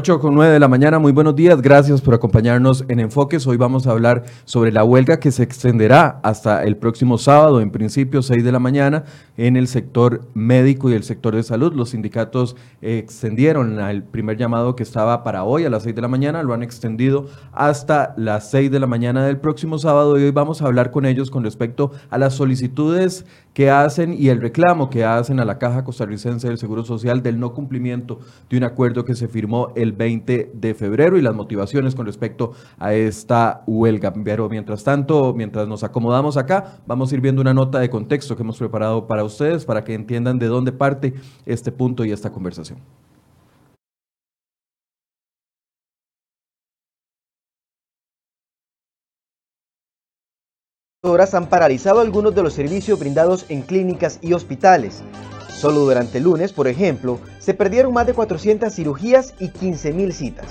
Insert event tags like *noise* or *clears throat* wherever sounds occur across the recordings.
8 con 9 de la mañana, muy buenos días, gracias por acompañarnos en Enfoques. Hoy vamos a hablar sobre la huelga que se extenderá hasta el próximo sábado, en principio 6 de la mañana, en el sector médico y el sector de salud. Los sindicatos extendieron el primer llamado que estaba para hoy a las 6 de la mañana, lo han extendido hasta las 6 de la mañana del próximo sábado y hoy vamos a hablar con ellos con respecto a las solicitudes que hacen y el reclamo que hacen a la Caja Costarricense del Seguro Social del no cumplimiento de un acuerdo que se firmó el 20 de febrero y las motivaciones con respecto a esta huelga. Pero mientras tanto, mientras nos acomodamos acá, vamos a ir viendo una nota de contexto que hemos preparado para ustedes para que entiendan de dónde parte este punto y esta conversación. han paralizado algunos de los servicios brindados en clínicas y hospitales. Solo durante lunes, por ejemplo, se perdieron más de 400 cirugías y 15.000 citas.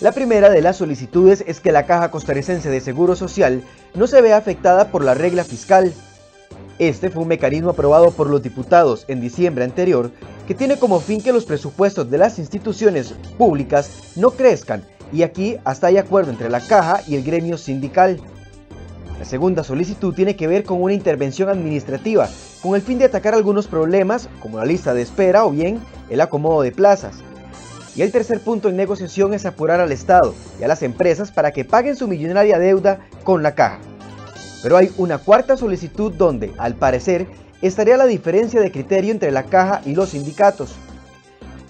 La primera de las solicitudes es que la Caja Costarricense de Seguro Social no se vea afectada por la regla fiscal. Este fue un mecanismo aprobado por los diputados en diciembre anterior que tiene como fin que los presupuestos de las instituciones públicas no crezcan y aquí hasta hay acuerdo entre la Caja y el gremio sindical. La segunda solicitud tiene que ver con una intervención administrativa, con el fin de atacar algunos problemas como la lista de espera o bien el acomodo de plazas. Y el tercer punto en negociación es apurar al Estado y a las empresas para que paguen su millonaria deuda con la caja. Pero hay una cuarta solicitud donde, al parecer, estaría la diferencia de criterio entre la caja y los sindicatos.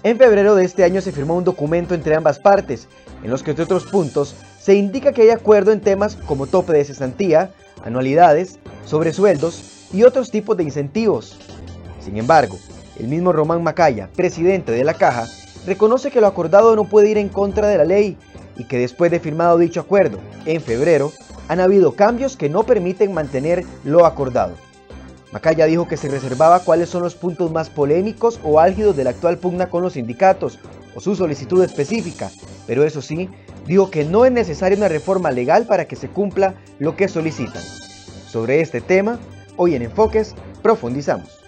En febrero de este año se firmó un documento entre ambas partes, en los que entre otros puntos se indica que hay acuerdo en temas como tope de cesantía, anualidades, sobresueldos y otros tipos de incentivos. Sin embargo, el mismo Román Macaya, presidente de la Caja, reconoce que lo acordado no puede ir en contra de la ley y que después de firmado dicho acuerdo, en febrero, han habido cambios que no permiten mantener lo acordado. Macaya dijo que se reservaba cuáles son los puntos más polémicos o álgidos de la actual pugna con los sindicatos o su solicitud específica, pero eso sí, dijo que no es necesaria una reforma legal para que se cumpla lo que solicitan. Sobre este tema, hoy en Enfoques profundizamos.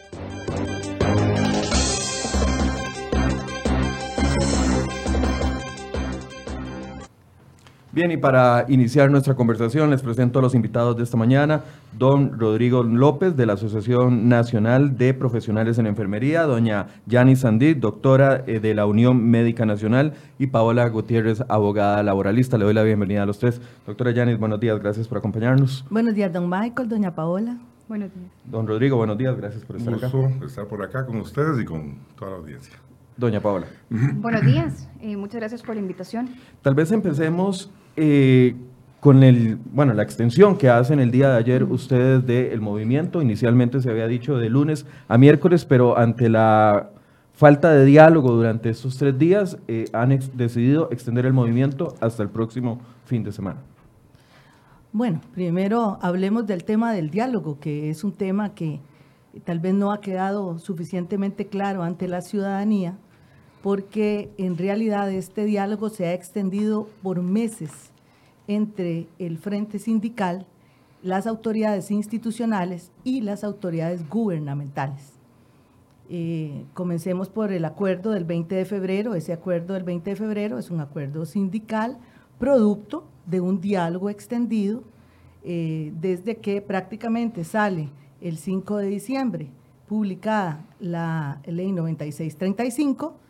Bien, y para iniciar nuestra conversación les presento a los invitados de esta mañana, don Rodrigo López de la Asociación Nacional de Profesionales en Enfermería, doña Yani Sandit, doctora eh, de la Unión Médica Nacional, y Paola Gutiérrez, abogada laboralista. Le doy la bienvenida a los tres. Doctora Yanis, buenos días, gracias por acompañarnos. Buenos días, don Michael, doña Paola. Buenos días. Don Rodrigo, buenos días, gracias por estar acá. gusto estar por acá con ustedes y con toda la audiencia. Doña Paola. Buenos días, eh, muchas gracias por la invitación. Tal vez empecemos eh, con el, bueno, la extensión que hacen el día de ayer ustedes del movimiento. Inicialmente se había dicho de lunes a miércoles, pero ante la falta de diálogo durante estos tres días, eh, han decidido extender el movimiento hasta el próximo fin de semana. Bueno, primero hablemos del tema del diálogo, que es un tema que tal vez no ha quedado suficientemente claro ante la ciudadanía, porque en realidad este diálogo se ha extendido por meses entre el Frente Sindical, las autoridades institucionales y las autoridades gubernamentales. Eh, comencemos por el acuerdo del 20 de febrero. Ese acuerdo del 20 de febrero es un acuerdo sindical producto de un diálogo extendido eh, desde que prácticamente sale el 5 de diciembre publicada la ley 9635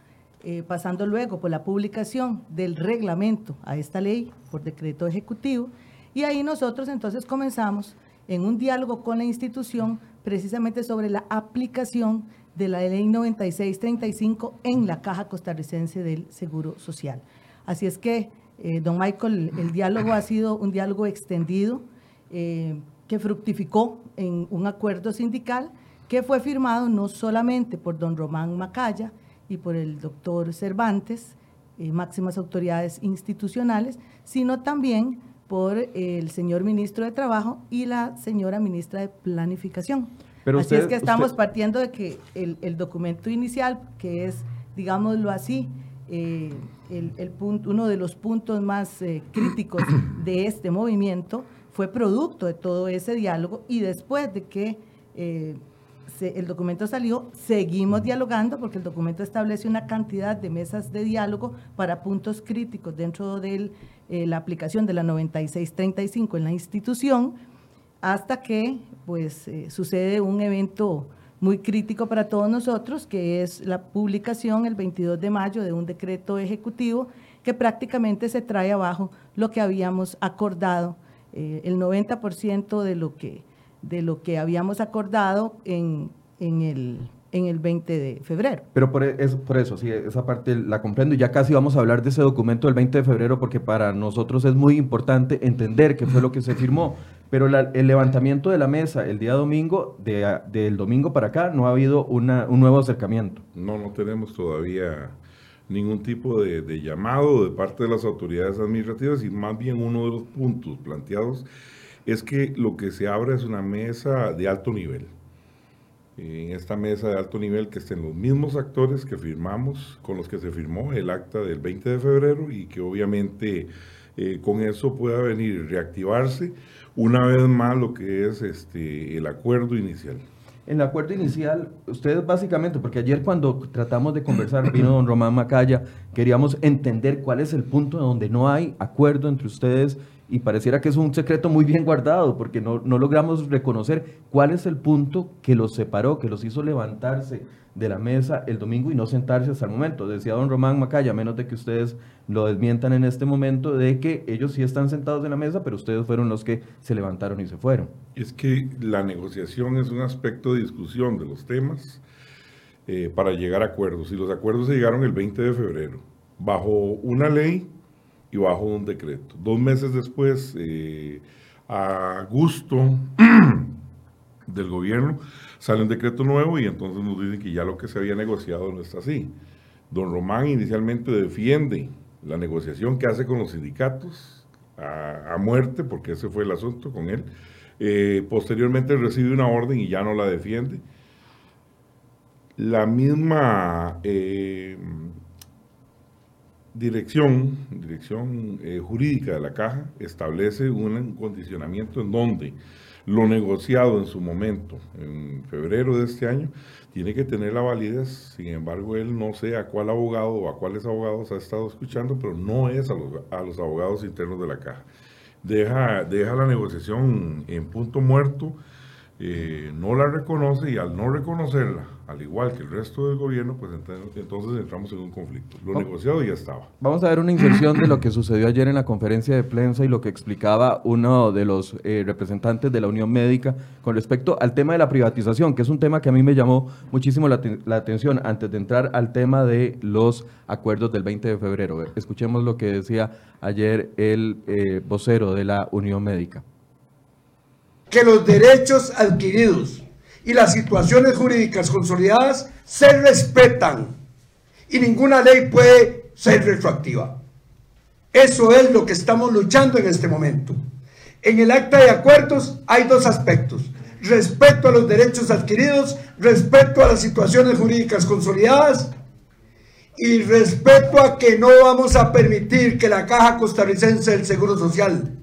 eh, pasando luego por la publicación del reglamento a esta ley por decreto ejecutivo, y ahí nosotros entonces comenzamos en un diálogo con la institución precisamente sobre la aplicación de la ley 9635 en la Caja Costarricense del Seguro Social. Así es que, eh, don Michael, el diálogo ha sido un diálogo extendido eh, que fructificó en un acuerdo sindical que fue firmado no solamente por don Román Macaya, y por el doctor Cervantes, eh, máximas autoridades institucionales, sino también por el señor ministro de Trabajo y la señora ministra de Planificación. Pero así es que estamos partiendo de que el, documento inicial, que es, digámoslo así, eh, el, punto, uno de los puntos más eh, críticos *coughs* de este movimiento, fue producto de todo ese diálogo y después de que el documento salió, seguimos dialogando porque el documento establece una cantidad de mesas de diálogo para puntos críticos dentro de eh, la aplicación de la 9635 en la institución, hasta que pues eh, sucede un evento muy crítico para todos nosotros, que es la publicación el 22 de mayo de un decreto ejecutivo que prácticamente se trae abajo lo que habíamos acordado, eh, el 90% de lo que de lo que habíamos acordado en, en el en el 20 de febrero. Pero por, e, es, por eso, sí, esa parte la comprendo y ya casi vamos a hablar de ese documento del 20 de febrero porque para nosotros es muy importante entender qué fue lo que se firmó. Pero el levantamiento de la mesa el día domingo, de, del domingo para acá, no ha habido una, un nuevo acercamiento. No, no tenemos todavía ningún tipo de, de llamado de parte de las autoridades administrativas y más bien uno de los puntos planteados es que lo que se abre es una mesa de alto nivel. En esta mesa de alto nivel que estén los mismos actores que firmamos, con los que se firmó el acta del 20 de febrero y que obviamente eh, con eso pueda venir reactivarse una vez más lo que es este, el acuerdo inicial. En el acuerdo inicial, ustedes básicamente, porque ayer cuando tratamos de conversar, vino don Román Macaya, queríamos entender cuál es el punto donde no hay acuerdo entre ustedes y pareciera que es un secreto muy bien guardado porque no, no, logramos reconocer cuál es el punto que los separó, que los hizo levantarse de la mesa el domingo y no sentarse hasta el momento. Decía don Román Macaya, menos de que ustedes lo desmientan en este momento, de que ellos sí están sentados en la mesa, pero ustedes fueron los que se levantaron y se fueron. Es que la negociación es un aspecto de discusión de los temas eh, para llegar a acuerdos y los acuerdos se llegaron el 20 de febrero bajo una ley y bajo un decreto. Dos meses después, eh, a gusto *clears throat* del gobierno, sale un decreto nuevo y entonces nos dicen que ya lo que se había negociado no está así. Don Román inicialmente defiende la negociación que hace con los sindicatos a, muerte, porque ese fue el asunto con él. Eh, posteriormente recibe una orden y ya no la defiende. La misma eh, dirección, dirección eh, jurídica de la caja establece un condicionamiento en donde lo negociado en su momento, en febrero de este año, tiene que tener la validez. Sin embargo, él no sé a cuál abogado o a cuáles abogados ha estado escuchando, pero no es a los, a los abogados internos de la caja. Deja, deja la negociación en punto muerto eh, no la reconoce y al no reconocerla, al igual que el resto del gobierno, pues entonces entramos en un conflicto. Lo negociado ya estaba. Vamos a ver una inserción de lo que sucedió ayer en la conferencia de prensa y lo que explicaba uno de los eh, representantes de la Unión Médica con respecto al tema de la privatización, que es un tema que a mí me llamó muchísimo la, atención antes de entrar al tema de los acuerdos del 20 de febrero. Escuchemos lo que decía ayer el eh, vocero de la Unión Médica que los derechos adquiridos y las situaciones jurídicas consolidadas se respetan y ninguna ley puede ser retroactiva. Eso es lo que estamos luchando en este momento. En el acta de acuerdos hay dos aspectos. Respeto a los derechos adquiridos, respeto a las situaciones jurídicas consolidadas y respeto a que no vamos a permitir que la Caja Costarricense del Seguro Social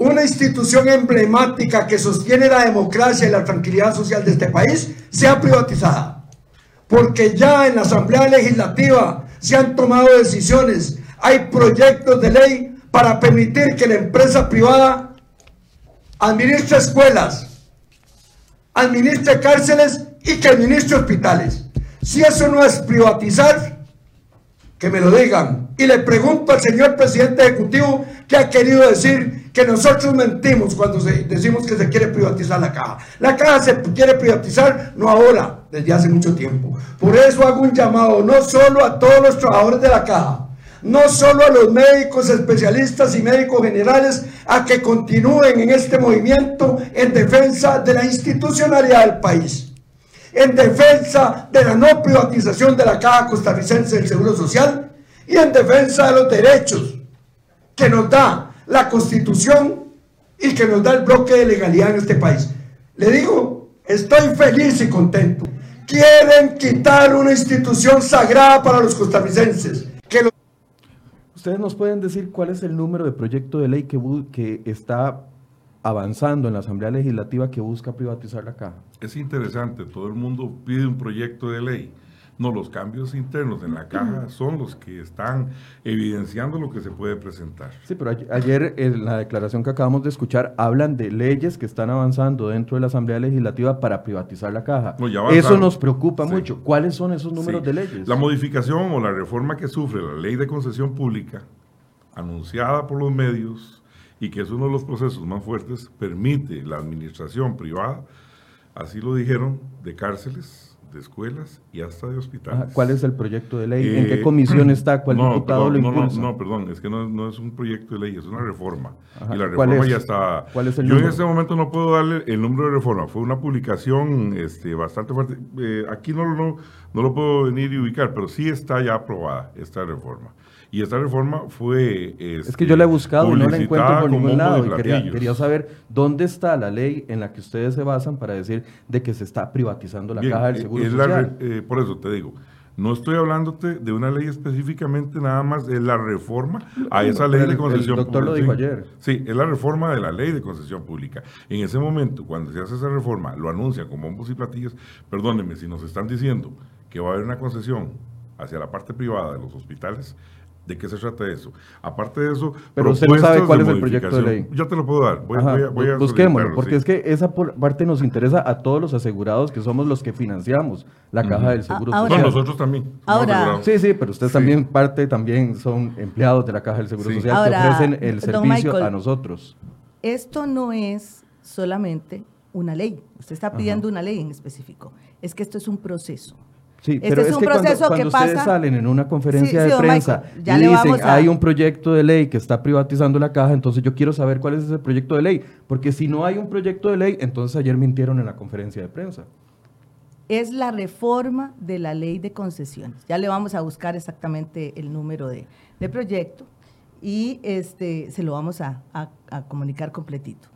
una institución emblemática que sostiene la democracia y la tranquilidad social de este país sea privatizada. Porque ya en la Asamblea Legislativa se han tomado decisiones, hay proyectos de ley para permitir que la empresa privada administre escuelas, administre cárceles y que administre hospitales. Si eso no es privatizar, que me lo digan. Y le pregunto al señor presidente ejecutivo qué ha querido decir que nosotros mentimos cuando decimos que se quiere privatizar la caja. La caja se quiere privatizar no ahora, desde hace mucho tiempo. Por eso hago un llamado no solo a todos los trabajadores de la caja, no solo a los médicos especialistas y médicos generales a que continúen en este movimiento en defensa de la institucionalidad del país en defensa de la no privatización de la Caja Costarricense del Seguro Social y en defensa de los derechos que nos da la Constitución y que nos da el bloque de legalidad en este país. Le digo, estoy feliz y contento. Quieren quitar una institución sagrada para los costarricenses. ¿Ustedes nos pueden decir cuál es el número de proyecto de ley que, que está avanzando en la Asamblea Legislativa que busca privatizar la caja? es interesante, todo el mundo pide un proyecto de ley. No, los cambios internos en la caja son los que están evidenciando lo que se puede presentar. Sí, pero ayer en la declaración que acabamos de escuchar hablan de leyes que están avanzando dentro de la Asamblea Legislativa para privatizar la caja. Eso nos preocupa mucho. ¿Cuáles son esos números de leyes? La modificación o la reforma que sufre la ley de concesión pública, anunciada por los medios y que es uno de los procesos más fuertes, permite la administración privada, así lo dijeron, de cárceles de escuelas y hasta de hospitales. ¿Cuál es el proyecto de ley? ¿En qué eh, comisión está? ¿Cuál diputado lo impulsa? No, no, perdón, es que no, es un proyecto de ley, es una reforma. Y la reforma ya está... ¿Cuál es el Yo en este momento no puedo darle el número de reforma. Fue una publicación este, bastante fuerte. Eh, aquí no, no, no lo puedo venir y ubicar, pero sí está ya aprobada esta reforma. Y esta reforma fue... es que yo la he buscado y no la encuentro por ningún lado. Y quería, saber dónde está la ley en la que ustedes se basan para decir de que se está privatizando la caja del eh, Seguro Social. Eh, por eso te digo, no estoy hablándote de una ley específicamente nada más de la reforma a esa ley de concesión pública. El doctor lo dijo ayer. Sí, es la reforma de la ley de concesión pública. En ese momento, cuando se hace esa reforma, lo anuncian con bombos y platillos, perdónenme, si nos están diciendo que va a haber una concesión hacia la parte privada de los hospitales, ¿De qué se trata eso? Aparte de eso, pero usted no sabe cuál es el proyecto de ley. Ya te lo puedo dar. Voy, a, busquémoslo, porque es que esa parte nos interesa a todos los asegurados que somos los que financiamos la caja del Seguro Social. nosotros también. Ahora, sí, sí, pero ustedes también parte también son empleados de la caja del Seguro Social que ofrecen el servicio a nosotros. Esto no es solamente una ley. Usted está pidiendo una ley en específico. Es que esto es un proceso. Sí, este pero es, un que proceso cuando, ustedes salen en una conferencia de prensa y dicen hay un proyecto de ley que está privatizando la caja, entonces yo quiero saber cuál es ese proyecto de ley, porque si no hay un proyecto de ley, entonces ayer mintieron en la conferencia de prensa. Es la reforma de la ley de concesiones. Ya le vamos a buscar exactamente el número de, proyecto y este, se lo vamos a comunicar completito.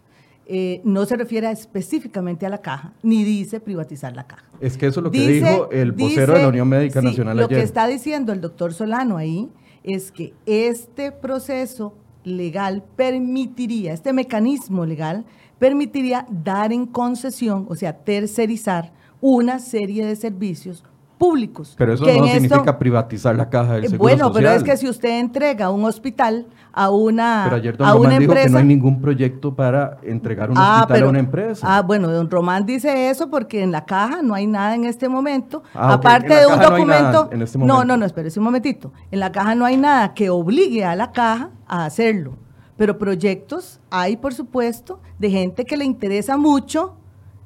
Eh, no se refiere específicamente a la caja, ni dice privatizar la caja. Es que eso es lo que dijo el vocero de la Unión Médica Nacional lo que está diciendo el doctor Solano ahí es que este proceso legal permitiría, este mecanismo legal permitiría dar en concesión, o sea, tercerizar una serie de servicios públicos. Pero eso no significa privatizar la caja del eh, Seguro Bueno, pero es que si usted entrega un hospital a una Pero ayer don Román dijo que no hay ningún proyecto para entregar un ah, hospital a una empresa. Ah, bueno, don Román dice eso porque en la caja no hay nada en este momento. Ah, Aparte de un documento... No, este no, no, no, espérese un momentito. En la caja no hay nada que obligue a la caja a hacerlo. Pero proyectos hay, por supuesto, de gente que le interesa mucho,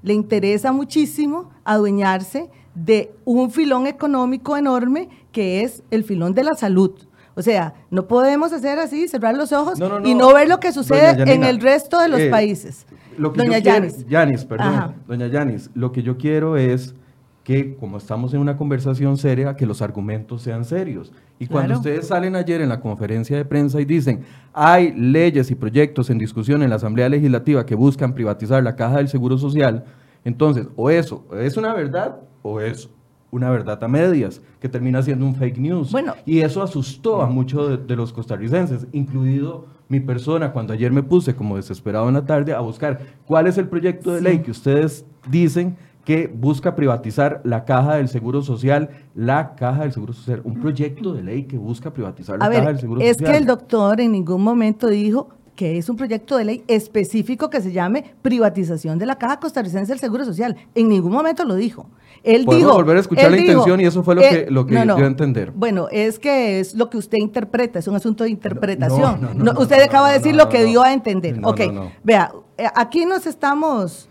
le interesa muchísimo adueñarse de un filón económico enorme que es el filón de la salud. O sea, no podemos hacer así, cerrar los ojos y no ver lo que sucede en el resto de los eh, países. Doña Yanis. Yanis, perdón. Doña Yanis, lo que yo quiero es que, como estamos en una conversación seria, que los argumentos sean serios. Y cuando ustedes salen ayer en la conferencia de prensa y dicen, hay leyes y proyectos en discusión en la Asamblea Legislativa que buscan privatizar la caja del Seguro Social, entonces, o eso es una verdad o es una verdad a medias, que termina siendo un fake news. Bueno, y eso asustó a muchos de, los costarricenses, incluido mi persona, cuando ayer me puse como desesperado en la tarde a buscar cuál es el proyecto de ley que ustedes dicen que busca privatizar la caja del Seguro Social, la caja del Seguro Social, un proyecto de ley que busca privatizar la caja del Seguro Social. Es que el doctor en ningún momento dijo que es un proyecto de ley específico que se llame privatización de la Caja Costarricense del Seguro Social. En ningún momento lo dijo. Él dijo, volver a escuchar la intención y eso fue lo que, lo que dio a entender. Bueno, es que es lo que usted interpreta, es un asunto de interpretación. usted acaba de decir lo que dio a entender. ok, vea, eh, aquí nos estamos,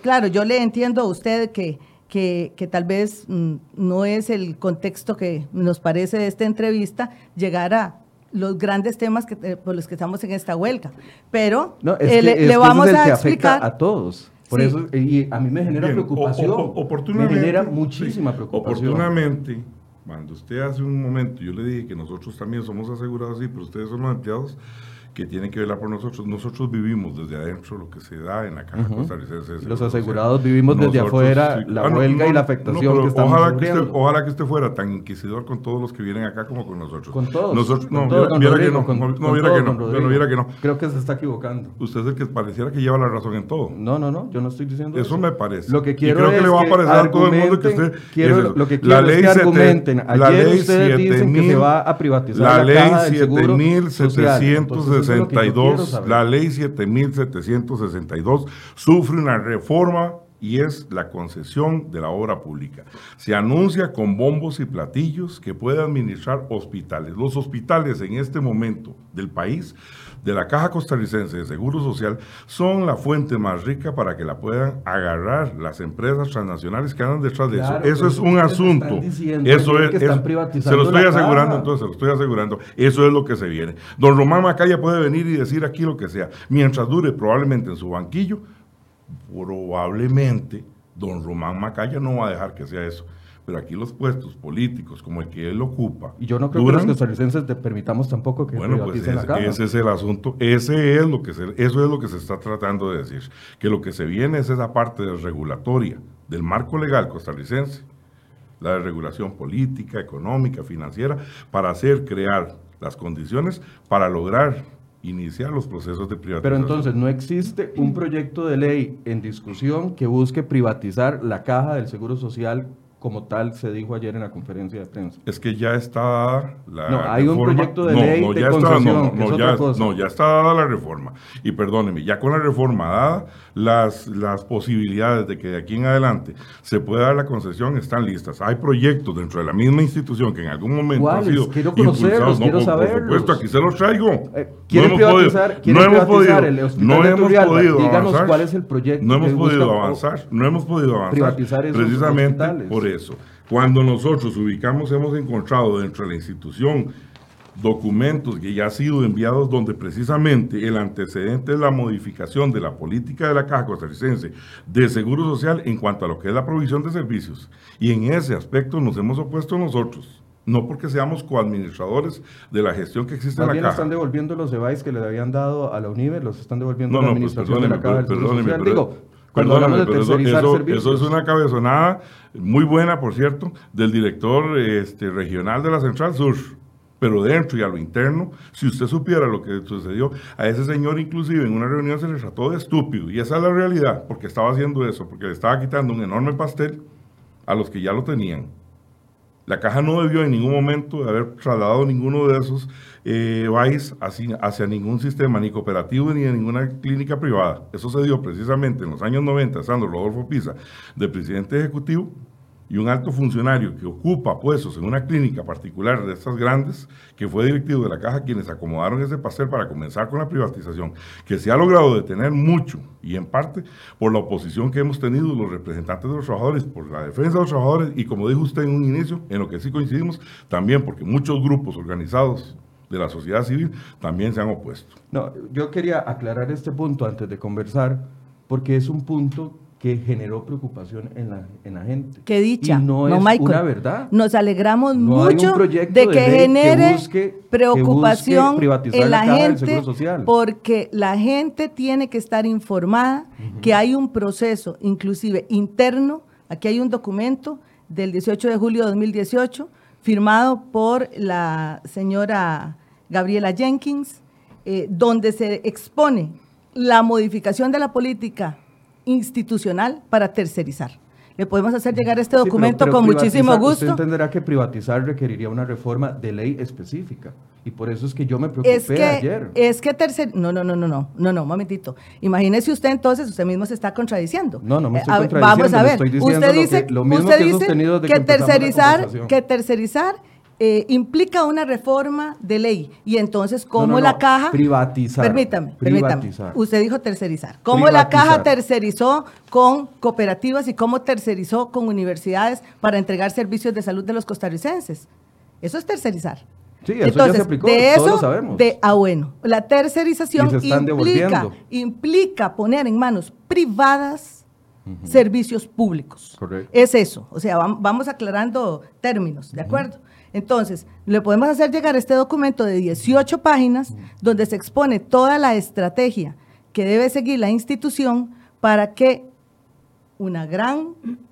claro, yo le entiendo a usted que, que, que, tal vez mm, no es el contexto que nos parece de esta entrevista llegar a los grandes temas que, eh, por los que estamos en esta huelga. Pero eh, le, vamos a explicar. a todos. Por eso, y a mí me genera preocupación. oportunamente, me genera muchísima preocupación. Oportunamente, cuando usted hace un momento, yo le dije que nosotros también somos asegurados, sí, pero ustedes son los empleados que tiene que velar por nosotros. Nosotros vivimos desde adentro lo que se da en la Caja Costarricense. de Los asegurados vivimos desde Nosotros, afuera sí, la ah, no, huelga y no, la no, afectación pero que estamos ojalá que, usted, ojalá que usted fuera tan inquisidor con todos los que vienen acá como con nosotros. Con todos. Nosotros, con no, todos, viera, viera que Rodrigo, no, con- no, con viera que no, Rodrigo. viera que no. Creo que se está equivocando. Usted es el que pareciera que lleva la razón en todo. No, no, no, yo no estoy diciendo eso. Eso me parece. Lo que Y quiero creo que es le va a parecer a todo el mundo que usted- quiero- es lo que La quiero es ley que sete- argumenten. la Ayer ustedes dicen que se 7000 va a privatizar la la, ley caja del seguro social. Entonces, eso es lo que yo quiero 7762, saber. la ley 7762 sufre una reforma y es la concesión de la obra pública. Se anuncia con bombos y platillos que puede administrar hospitales. Los hospitales en este momento del país, de la Caja Costarricense de Seguro Social, son la fuente más rica para que la puedan agarrar las empresas transnacionales que andan detrás de Claro, eso. Eso es un asunto. diciendo Eso es, que están es- privatizando se lo estoy asegurando, entonces se lo estoy asegurando. Eso es lo que se viene. Don Román Macaya puede venir y decir aquí lo que sea. Mientras dure probablemente en su banquillo, probablemente don Román Macaya no va a dejar que sea eso. Pero aquí los puestos políticos como el que él ocupa. Y yo no creo duran- que los costarricenses te permitamos tampoco que bueno, pues privaticen la ese, caja. ese es el asunto, ese es lo que se, eso es lo que se está tratando de decir, que lo que se viene es esa parte regulatoria del marco legal costarricense, la de regulación política, económica, financiera, para hacer crear las condiciones para lograr iniciar los procesos de privatización. Pero entonces no existe un proyecto de ley en discusión que busque privatizar la caja del Seguro Social como tal se dijo ayer en la conferencia de prensa. Es que ya está dada la No, hay un proyecto de ley de ya está- concesión, que es ya, no, ya está dada la reforma. Y perdóneme, ya con la reforma dada, las, las posibilidades de que de aquí en adelante se pueda dar la concesión están listas. Hay proyectos dentro de la misma institución que en algún momento han sido Quiero conocerlos, quiero por, por saberlos. supuesto, aquí se los traigo. Eh, ¿Quieren hemos privatizar, podido- quieren no hemos podido- el hospital no de hemos Turrialba? podido Díganos avanzar. cuál es el proyecto No hemos podido avanzar, no hemos podido avanzar. privatizar esos precisamente hospitales. por eso. Cuando nosotros ubicamos, hemos encontrado dentro de la institución documentos que ya han sido enviados donde precisamente el antecedente es la modificación de la política de la Caja Costarricense de Seguro Social en cuanto a lo que es la provisión de servicios. Y en ese aspecto nos hemos opuesto nosotros, no porque seamos coadministradores de la gestión que existe Más en bien la Caja. están devolviendo los EVAIS que le habían dado a la UNIVE, los están devolviendo No, a la no, pues administración de la Caja del Seguro perdóneme, Social. pero- Digo, cuando hablamos de Perdóname, pero eso- tercerizar eso, servicios. eso es una cabezonada muy buena, por cierto, del director este, regional de la Central Sur. Pero dentro y a lo interno, si usted supiera lo que sucedió, a ese señor inclusive en una reunión se le trató de estúpido. Y esa es la realidad, porque estaba haciendo eso, porque le estaba quitando un enorme pastel a los que ya lo tenían. La caja no debió en ningún momento de haber trasladado ninguno de esos eh, hacia, hacia ningún sistema, ni cooperativo ni de ninguna clínica privada. Eso se dio precisamente en los años 90, estando Rodolfo Pisa de presidente ejecutivo y un alto funcionario que ocupa puestos en una clínica particular de estas grandes, que fue directivo de la caja, quienes acomodaron ese pastel para comenzar con la privatización, que se ha logrado detener mucho y en parte por la oposición que hemos tenido los representantes de los trabajadores, por la defensa de los trabajadores y como dijo usted en un inicio, en lo que sí coincidimos, también porque muchos grupos organizados de la sociedad civil también se han opuesto. No, yo quería aclarar este punto antes de conversar, porque es un punto que generó preocupación en la, en la gente. Qué dicha. Y no, no, es Michael. una verdad. Nos alegramos No mucho de de que genere que preocupación busque en la la, gente, porque la gente tiene que estar informada que hay un proceso, inclusive interno. Aquí hay un documento del 18 de julio de 2018 firmado por la señora Gabriela Jenkins, eh, donde se expone la modificación de la política institucional para tercerizar. Le podemos hacer llegar este Sí, pero- documento pero con muchísimo Usted gusto. entenderá que privatizar requeriría una reforma de ley específica. Y por eso es que yo me preocupé Es que, ayer. es que tercer, no, no, no, no, no, no, no, un momentito. Imagínese usted entonces, usted mismo se está contradiciendo. No, no me Eh, estoy a ver, contradiciendo, Vamos a ver, estoy usted lo que- dice, lo mismo usted que dice tercerizar, que tercerizar eh, implica una reforma de ley. Y entonces, ¿cómo no, la no, caja? privatizar, Permítame, permítame. Usted dijo tercerizar. ¿Cómo la caja tercerizó con cooperativas y cómo tercerizó con universidades para entregar servicios de salud de los costarricenses? Eso es tercerizar. Sí, eso ya se aplicó, de todos eso, lo sabemos. de, ah, bueno, la tercerización implica, implica poner en manos privadas servicios públicos. Correcto. Es eso, o sea, vam- vamos aclarando términos, ¿de acuerdo? Entonces, le podemos hacer llegar este documento de 18 páginas donde se expone toda la estrategia que debe seguir la institución para que una gran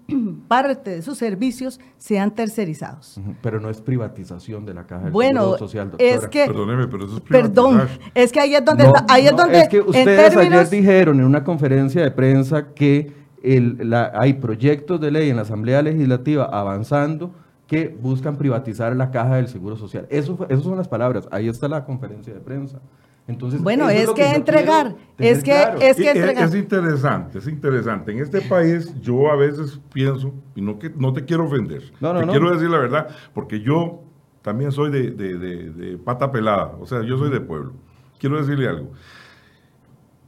*clears throat* parte de sus servicios sean tercerizados. Pero no es privatización de la caja del Bueno, Seguro Social, doctora. es que, Perdóneme, pero eso es perdón, es que ahí es donde, No, está- ahí es no, donde, es que ustedes términos, ayer dijeron en una conferencia de prensa que el- la- hay proyectos de ley en la Asamblea Legislativa avanzando que buscan privatizar la caja del Seguro Social. Eso, fue- esas son las palabras. Ahí está la conferencia de prensa. Entonces, Bueno, es que entregar, es que- claro. es que es interesante, es interesante. En este país yo a veces pienso, y no, que, no te quiero ofender, No, no, te no. quiero decir la verdad, porque yo también soy de, de- de- de pata pelada, o sea, yo soy de pueblo. Quiero decirle algo.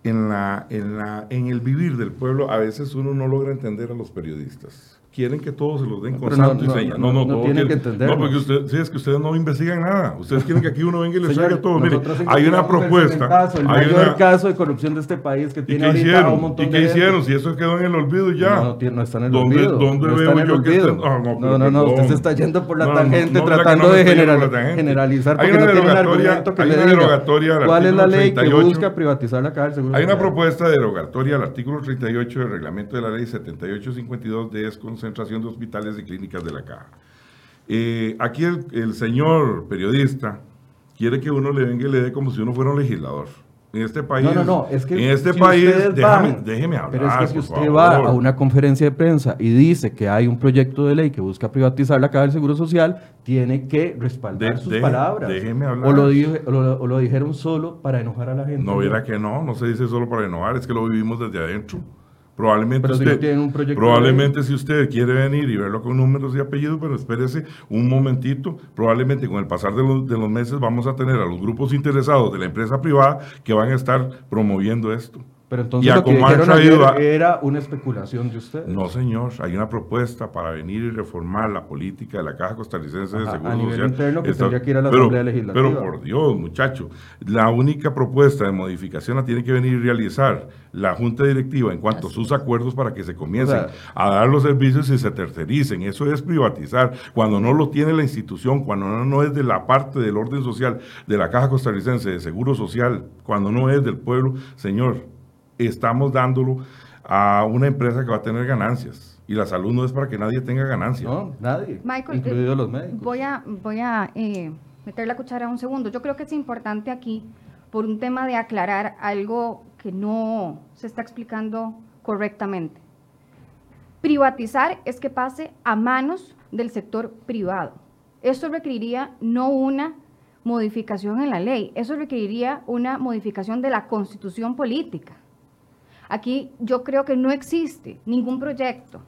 En, la, en, la, en el vivir del pueblo a veces uno no logra entender a los periodistas. Quieren que todos se los den con no, santo y no, no, no tienen que entendernos. No, porque usted, sí, es que ustedes no investigan nada. Ustedes quieren que aquí uno venga y les traiga todo. Mire, hay una propuesta. cementazo, El hay mayor una- caso de corrupción de este país que ¿Y tiene ahorita a un hicieron? montón ¿Y de qué gente. hicieron? Si eso quedó en el olvido ya. No, no, no está en el ¿Dónde- olvido. dónde no veo yo que está- Ah, no, no, no, no, usted se está yendo por la No, no, tangente no, tratando no de generalizar Hay porque una no tiene un derogatoria- argumento que le diga cuál es la ley que 38. busca privatizar la seguro Hay una propuesta derogatoria al artículo 38 del reglamento de la ley 7852 de desconcentración de hospitales y clínicas de la caja. Eh, aquí el, el señor periodista quiere que uno le venga y le dé como si uno fuera un legislador. En este país, No, no, no, es que en este si país, déjame, van- déjeme hablar. Pero es que si usted favor. va a una conferencia de prensa y dice que hay un proyecto de ley que busca privatizar la caja del seguro social, tiene que respaldar De- sus deje- palabras. déjeme hablar. O lo, dije- o lo- o lo dijeron solo para enojar a la gente. No, verá que no, no se dice solo para enojar, es que lo vivimos desde adentro. Probablemente usted, si usted quiere venir y verlo con números y apellidos, pero espérese un momentito, probablemente con el pasar de los, de los meses vamos a tener a los grupos interesados de la empresa privada que van a estar promoviendo esto. Pero entonces Y a lo que dijeron ayer a- era una especulación de ustedes. No, señor, hay una propuesta para venir y reformar la política de la Caja Costarricense de Seguro a nivel Social. interno que Está- tendría que ir a la pero- Asamblea Legislativa. Pero por Dios, muchacho, la única propuesta de modificación la tiene que venir y realizar la Junta Directiva en cuanto a sus acuerdos para que se comiencen O sea, a dar los servicios y se tercericen. Eso es privatizar. Cuando no lo tiene la institución, cuando no, no es de la parte del orden social de la Caja Costarricense de Seguro Social, cuando no es del pueblo, señor, estamos dándolo a una empresa que va a tener ganancias. Y la salud no es para que nadie tenga ganancias. No, nadie, Michael, incluidos eh, los médicos. Voy a, voy a eh, meter la cuchara un segundo. Yo creo que es importante aquí, por un tema de aclarar algo que no se está explicando correctamente. Privatizar es que pase a manos del sector privado. Eso requeriría no una modificación en la ley, eso requeriría una modificación de la constitución política. Aquí yo creo que no existe ningún proyecto,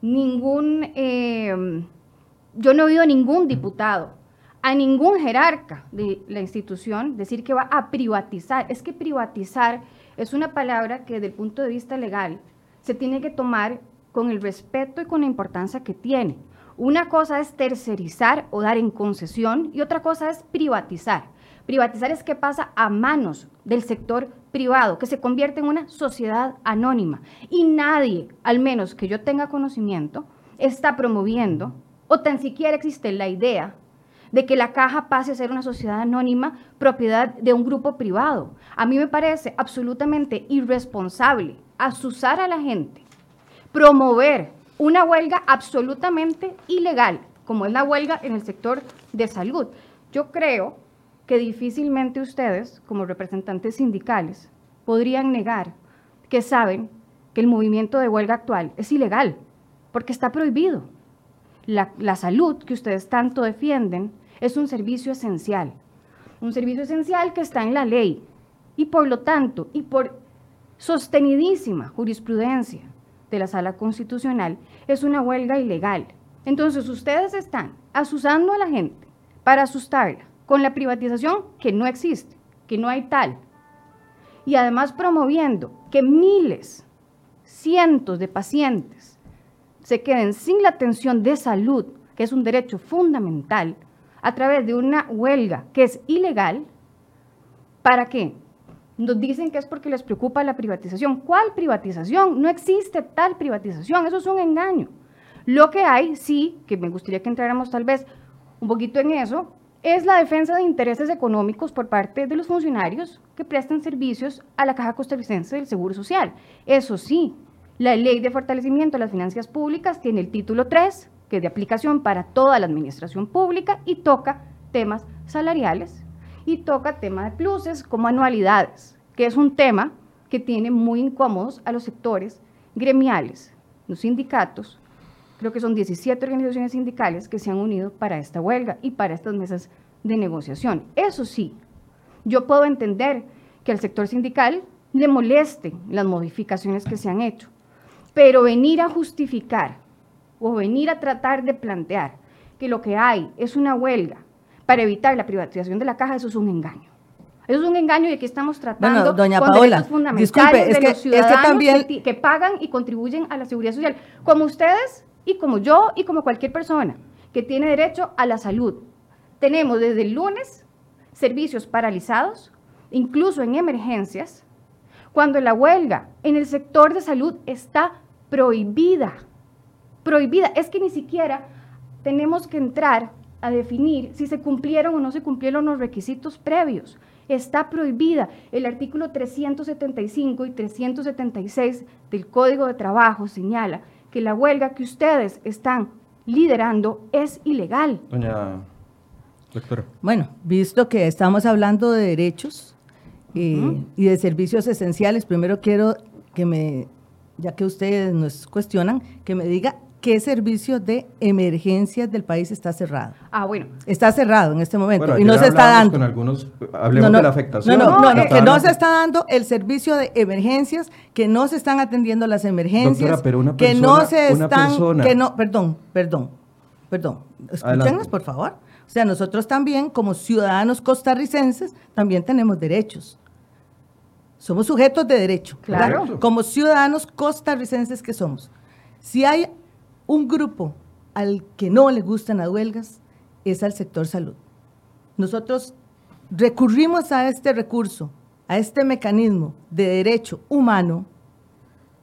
ningún, eh, yo no he oído a ningún diputado, a ningún jerarca de la institución decir que va a privatizar. Es que privatizar es una palabra que desde el punto de vista legal se tiene que tomar con el respeto y con la importancia que tiene. Una cosa es tercerizar o dar en concesión y otra cosa es privatizar. Privatizar es que pasa a manos del sector privado, que se convierte en una sociedad anónima. Y nadie, al menos que yo tenga conocimiento, está promoviendo o tan siquiera existe la idea de que la caja pase a ser una sociedad anónima propiedad de un grupo privado. A mí me parece absolutamente irresponsable asusar a la gente, promover una huelga absolutamente ilegal, como es la huelga en el sector de salud. Yo creo que difícilmente ustedes, como representantes sindicales, podrían negar que saben que el movimiento de huelga actual es ilegal, porque está prohibido. La, la, salud que ustedes tanto defienden es un servicio esencial, un servicio esencial que está en la ley y por lo tanto, y por sostenidísima jurisprudencia de la Sala Constitucional, es una huelga ilegal. Entonces ustedes están asusando a la gente para asustarla con la privatización que no existe, que no hay tal, y además promoviendo que miles, cientos de pacientes se queden sin la atención de salud, que es un derecho fundamental, a través de una huelga que es ilegal, ¿para qué? nos dicen que es porque les preocupa la privatización. ¿Cuál privatización? No existe tal privatización, eso es un engaño. Lo que hay, sí, que me gustaría que entráramos tal vez un poquito en eso, es la defensa de intereses económicos por parte de los funcionarios que prestan servicios a la Caja Costarricense del Seguro Social. Eso sí, la Ley de Fortalecimiento de las Finanzas Públicas tiene el título 3, que es de aplicación para toda la administración pública y toca temas salariales y toca temas de pluses como anualidades, que es un tema que tiene muy incómodos a los sectores gremiales, los sindicatos, creo que son 17 organizaciones sindicales que se han unido para esta huelga y para estas mesas de negociación. Eso sí, yo puedo entender que al sector sindical le moleste las modificaciones que se han hecho, pero venir a justificar o venir a tratar de plantear que lo que hay es una huelga para evitar la privatización de la caja, eso es un engaño. Eso es un engaño y aquí estamos tratando bueno, doña con Paola, derechos fundamentales disculpe, es de que, los ciudadanos es que, también... que, que pagan y contribuyen a la seguridad social, como ustedes y como yo y como cualquier persona que tiene derecho a la salud. Tenemos desde el lunes servicios paralizados, incluso en emergencias, cuando la huelga en el sector de salud está prohibida. Prohibida. Es que ni siquiera tenemos que entrar a definir si se cumplieron o no se cumplieron los requisitos previos. Está prohibida. El artículo 375 y 376 del Código de Trabajo señala que la huelga que ustedes están liderando es ilegal. Doña doctora. Bueno, visto que estamos hablando de derechos eh, uh -huh. y de servicios esenciales, primero quiero que me, ya que ustedes nos cuestionan, que me diga qué servicio de emergencias del país está cerrado. Ah, bueno. Está cerrado en este momento bueno, y no se está dando. Con algunos, hablemos no, no, de la afectación. No, no, no, no que no se está dando el servicio de emergencias, que no se están atendiendo las emergencias, Doctora, pero una que persona, no se una están, persona- que no, perdón, perdón, perdón, escúchenos por favor. O sea, nosotros también como ciudadanos costarricenses también tenemos derechos. Somos sujetos de derecho, ¿verdad? Claro. Como ciudadanos costarricenses que somos. Si hay un grupo al que no le gustan las huelgas, es al sector salud. Nosotros recurrimos a este recurso, a este mecanismo de derecho humano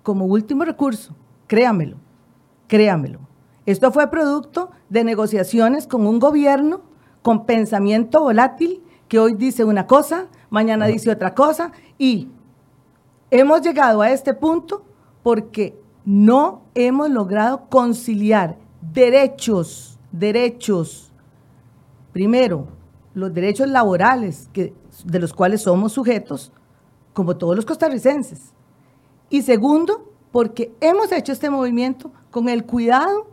como último recurso. Créamelo, créamelo. Esto fue producto de negociaciones con un gobierno con pensamiento volátil que hoy dice una cosa, mañana dice otra cosa y hemos llegado a este punto porque no hemos logrado conciliar derechos, derechos. Primero, los derechos laborales de los cuales somos sujetos, como todos los costarricenses. Y segundo, porque hemos hecho este movimiento con el cuidado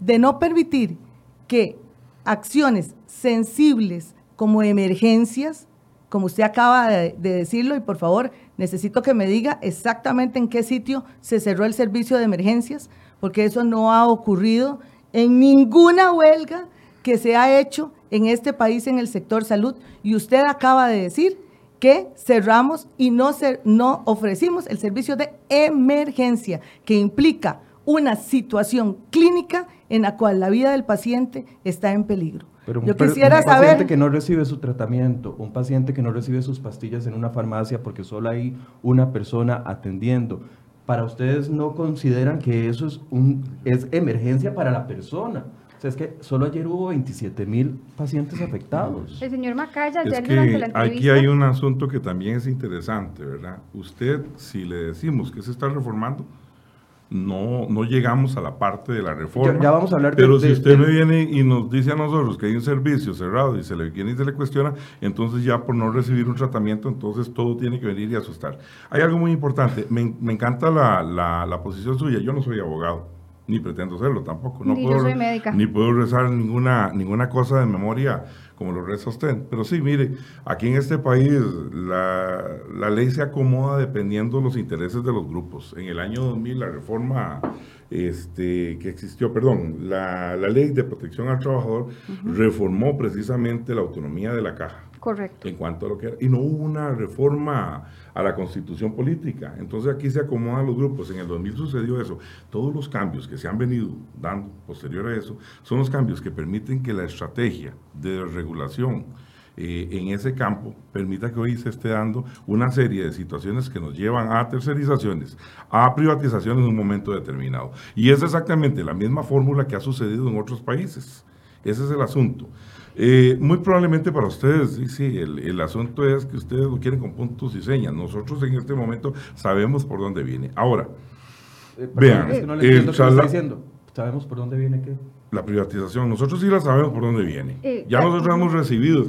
de no permitir que acciones sensibles como emergencias, como usted acaba de, de, decirlo, y por favor necesito que me diga exactamente en qué sitio se cerró el servicio de emergencias, porque eso no ha ocurrido en ninguna huelga que se ha hecho en este país en el sector salud. Y usted acaba de decir que cerramos y no, cer no ofrecimos el servicio de emergencia, que implica una situación clínica en la cual la vida del paciente está en peligro. Pero un, Yo quisiera un paciente saber... que no recibe su tratamiento, un paciente que no recibe sus pastillas en una farmacia porque solo hay una persona atendiendo. Para ustedes no consideran que eso es un es emergencia para la persona. O sea, es que solo ayer hubo 27 mil pacientes afectados. El señor Macaya Es ayer durante que la aquí entrevista... hay un asunto que también es interesante, ¿verdad? Usted, si le decimos que se está reformando, no, no llegamos a la parte de la reforma. Ya- ya vamos a hablar de- Pero si usted de- me viene y nos dice a nosotros que hay un servicio cerrado y se le viene y se le cuestiona, entonces ya por no recibir un tratamiento, entonces todo tiene que venir y asustar. Hay algo muy importante. Me, me encanta la, la- la posición suya. Yo no soy abogado, ni pretendo serlo tampoco. No Ni yo puedo, soy médica. Ni puedo rezar ninguna, ninguna cosa de memoria como lo usted. Pero sí, mire, aquí en este país la, la ley se acomoda dependiendo de los intereses de los grupos. En el año 2000 la reforma este, que existió, perdón, la, la ley de protección al trabajador reformó precisamente la autonomía de la caja Correcto. en cuanto a lo que. Y no hubo una reforma a la constitución política. Entonces aquí se acomodan los grupos. En el 2000 sucedió eso. Todos los cambios que se han venido dando posterior a eso son los cambios que permiten que la estrategia de regulación eh, en ese campo permita que hoy se esté dando una serie de situaciones que nos llevan a tercerizaciones, a privatizaciones en un momento determinado. Y es exactamente la misma fórmula que ha sucedido en otros países. Ese es el asunto. Eh, muy probablemente para ustedes, sí, sí, el, asunto es que ustedes lo quieren con puntos y señas. Nosotros en este momento sabemos por dónde viene. Ahora, eh, vean, es que no le entiendo qué está diciendo. ¿Sabemos por dónde viene qué? La privatización, nosotros sí la sabemos por dónde viene. Eh, ya nosotros hemos recibido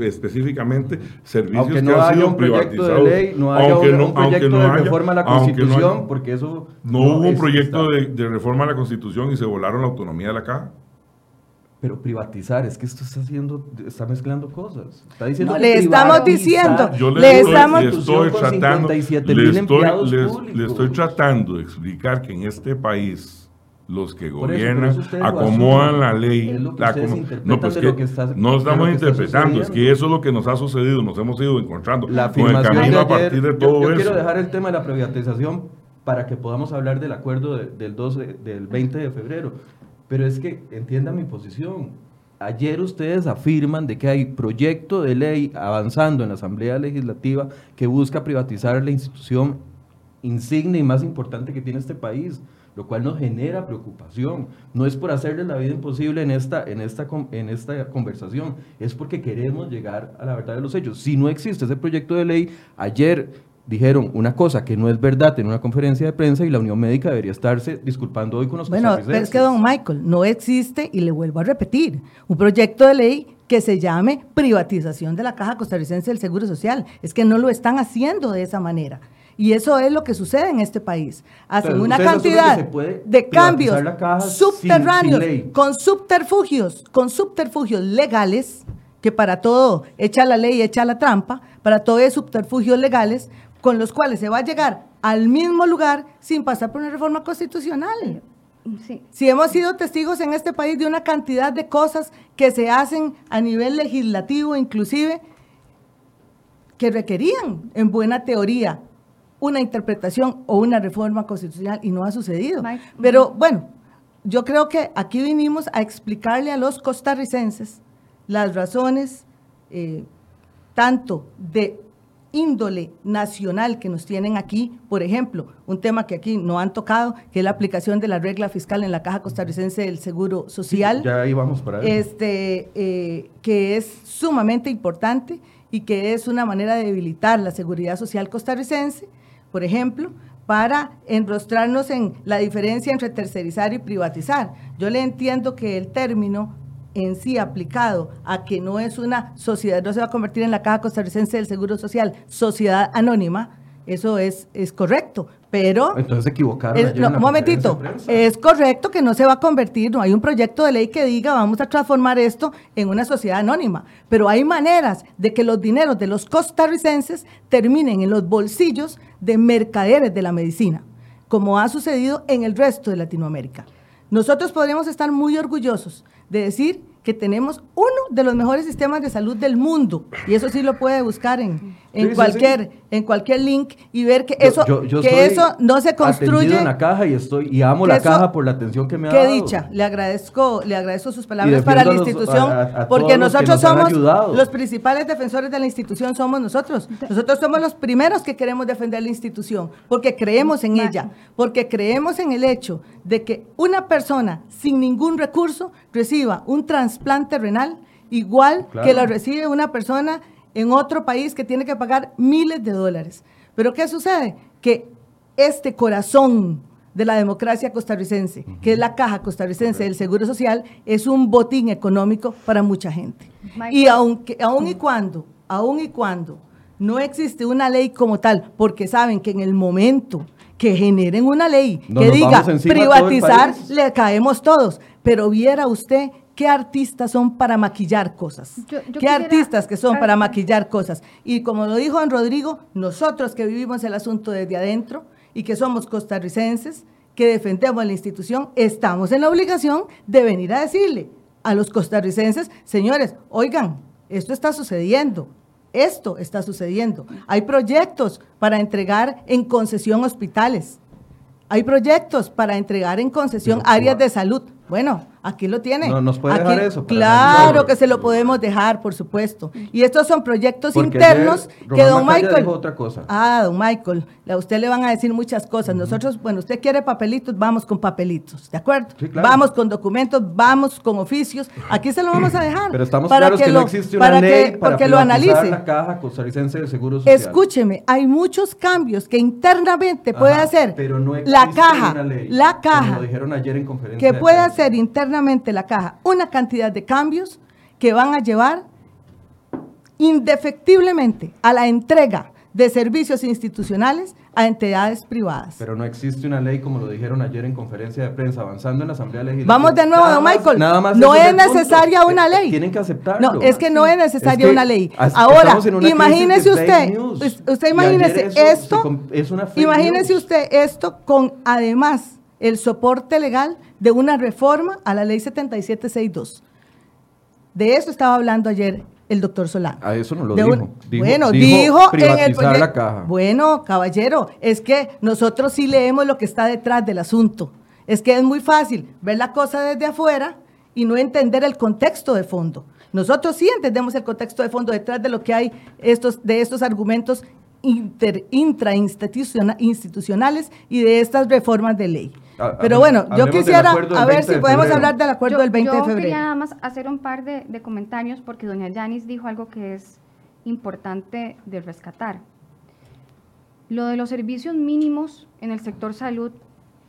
específicamente servicios aunque no que han sido un proyecto de ley, no haya aunque un, proyecto de reforma a la Constitución, porque eso... No, hubo un proyecto de, de, reforma a la Constitución y se volaron la autonomía de la caja. Pero privatizar, es que esto está haciendo, está mezclando cosas. Está diciendo no, le estamos diciendo, Yo le, estamos, estoy, tratando, le estoy, le estoy tratando de explicar que en este país los que gobiernan acomodan la ley. La no, pues que, no estamos interpretando, es que eso es lo que nos ha sucedido, nos hemos ido encontrando la con el camino a partir de todo yo, yo quiero dejar el tema de la privatización para que podamos hablar del acuerdo del 12, del 20 de febrero. Pero es que entienda mi posición. Ayer ustedes afirman de que hay proyecto de ley avanzando en la Asamblea Legislativa que busca privatizar la institución insigne y más importante que tiene este país, lo cual nos genera preocupación. No es por hacerles la vida imposible en esta, en, esta, en esta conversación, es porque queremos llegar a la verdad de los hechos. Si no existe ese proyecto de ley, ayer dijeron una cosa que no es verdad en una conferencia de prensa y la Unión Médica debería estarse disculpando hoy con los Bueno, pero es que, don Michael, no existe, y le vuelvo a repetir, un proyecto de ley que se llame privatización de la Caja Costarricense del Seguro Social. Es que no lo están haciendo de esa manera. Y eso es lo que sucede en este país. Hacen una cantidad de cambios subterráneos, con subterfugios, con subterfugios legales, que para todo echa la ley, echa la trampa, para todo es subterfugios legales, con los cuales se va a llegar al mismo lugar sin pasar por una reforma constitucional. Si hemos sido testigos en este país de una cantidad de cosas que se hacen a nivel legislativo, inclusive, que requerían, en buena teoría, una interpretación o una reforma constitucional y no ha sucedido. Pero bueno, yo creo que aquí vinimos a explicarle a los costarricenses las razones eh, tanto de índole nacional que nos tienen aquí, por ejemplo, un tema que aquí no han tocado, que es la aplicación de la regla fiscal en la Caja Costarricense del Seguro Social. ya ahí vamos para Este, eh, que es sumamente importante y que es una manera de debilitar la seguridad social costarricense, por ejemplo, para enrostrarnos en la diferencia entre tercerizar y privatizar. Yo le entiendo que el término en sí aplicado a que no es una sociedad, no se va a convertir en la Caja Costarricense del Seguro Social, sociedad anónima, eso es, es correcto, pero... Entonces se equivocaron. no, un momentito, es correcto que no se va a convertir, no hay un proyecto de ley que diga vamos a transformar esto en una sociedad anónima, pero hay maneras de que los dineros de los costarricenses terminen en los bolsillos de mercaderes de la medicina, como ha sucedido en el resto de Latinoamérica. Nosotros podríamos estar muy orgullosos de decir que tenemos uno de los mejores sistemas de salud del mundo. Y eso sí lo puede buscar en, en cualquier, en cualquier link y ver que eso, que eso no se construye. en la caja y estoy y amo la caja por la atención que me ha dado. Qué dicha, le agradezco, le agradezco sus palabras para la institución, porque nosotros somos los principales defensores de la institución, somos nosotros. Nosotros somos los primeros que queremos defender la institución, porque creemos en ella, porque creemos en el hecho de que una persona sin ningún recurso reciba un trasplante renal igual que lo recibe una persona en otro país que tiene que pagar miles de dólares. Pero ¿qué sucede? Que este corazón de la democracia costarricense, que es la caja costarricense del Seguro Social, es un botín económico para mucha gente. Y aunque, aun y cuando, aun y cuando no existe una ley como tal, porque saben que en el momento que generen una ley que diga privatizar, le caemos todos. Pero viera usted ¿Qué artistas son para maquillar cosas? ¿Qué artistas que son para maquillar cosas? Y como lo dijo don Rodrigo, nosotros que vivimos el asunto desde adentro y que somos costarricenses, que defendemos la institución, estamos en la obligación de venir a decirle a los costarricenses, señores, oigan, esto está sucediendo, esto está sucediendo. Hay proyectos para entregar en concesión hospitales, hay proyectos para entregar en concesión áreas de salud. Bueno, Aquí lo tiene. No, ¿nos puede Aquí- dejar eso Claro que se lo podemos dejar, por supuesto. Y estos son proyectos Porque internos ayer que don Macaya Michael. dijo otra cosa. Ah, don Michael, a usted le van a decir muchas cosas. Nosotros, bueno, usted quiere papelitos, vamos con papelitos, ¿de acuerdo? Sí, claro. Vamos con documentos, vamos con oficios. Aquí se lo vamos a dejar. Pero estamos para claros que, no lo- existe una para ley que, para lo analice. la caja costarricense de seguro social. Escúcheme, hay muchos cambios que internamente puede Ajá, hacer pero no la existe caja, una ley, la como caja, lo dijeron ayer en conferencia que de puede prensa. Hacer internamente la caja una cantidad de cambios que van a llevar indefectiblemente a la entrega de servicios institucionales a entidades privadas. Pero no existe una ley, como lo dijeron ayer en conferencia de prensa, avanzando en la Asamblea Legislativa. Vamos de nuevo, Nada don más- Michael. nada más no es punto. necesaria una Eh, ley. Tienen que aceptarlo. No, es que no es necesaria Es que una ley. Ahora, una imagínese usted, usted imagínese esto, es una imagínese news. usted esto con además el soporte legal de una reforma a la ley 7762. De eso estaba hablando ayer el doctor Solano. A eso no lo dijo. un- Dijo- bueno, dijo dijo, en el proyecto- la caja. Bueno, caballero, es que nosotros sí leemos lo que está detrás del asunto. Es que es muy fácil ver la cosa desde afuera y no entender el contexto de fondo. Nosotros sí entendemos el contexto de fondo detrás de lo que hay estos, de estos argumentos inter, intrainstituciona- institucionales y de estas reformas de ley. Pero bueno, yo quisiera, acuerdo del a ver 20 si de podemos febrero. hablar del acuerdo yo, del 20 de yo febrero. quería nada más hacer un par de, de comentarios porque doña Yanis dijo algo que es importante de rescatar. Lo de los servicios mínimos en el sector salud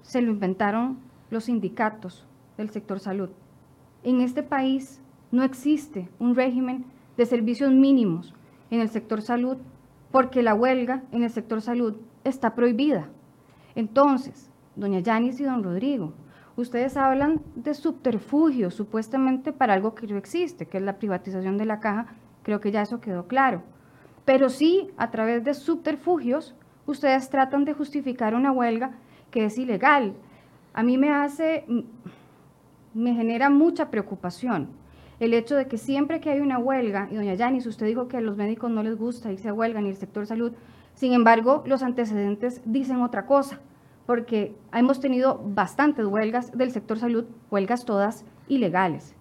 se lo inventaron los sindicatos del sector salud. En este país no existe un régimen de servicios mínimos en el sector salud porque la huelga en el sector salud está prohibida. Entonces, doña Yanis y don Rodrigo, ustedes hablan de subterfugios supuestamente para algo que no existe, que es la privatización de la caja, creo que ya eso quedó claro. Pero sí, a través de subterfugios, ustedes tratan de justificar una huelga que es ilegal. A mí me hace, me genera mucha preocupación el hecho de que siempre que hay una huelga, y doña Yanis, usted dijo que a los médicos no les gusta irse a huelga ni el sector salud, sin embargo, los antecedentes dicen otra cosa, porque hemos tenido bastantes huelgas del sector salud, huelgas todas ilegales.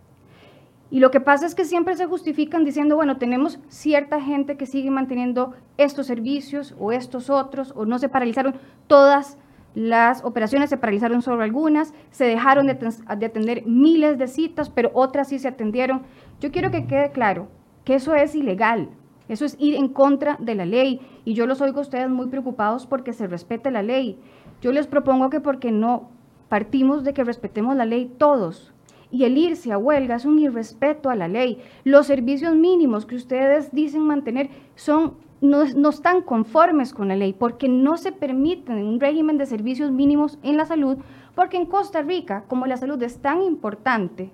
Y lo que pasa es que siempre se justifican diciendo, bueno, tenemos cierta gente que sigue manteniendo estos servicios o estos otros, o no se paralizaron todas las operaciones, se paralizaron solo algunas, se dejaron de, de atender miles de citas, pero otras sí se atendieron. Yo quiero que quede claro que eso es ilegal, eso es ir en contra de la ley, y yo los oigo a ustedes muy preocupados porque se respete la ley. Yo les propongo que porque no partimos de que respetemos la ley todos, y el irse a huelga es un irrespeto a la ley. Los servicios mínimos que ustedes dicen mantener son, no, no, están conformes con la ley porque no se permiten un régimen de servicios mínimos en la salud, porque en Costa Rica, como la salud es tan importante,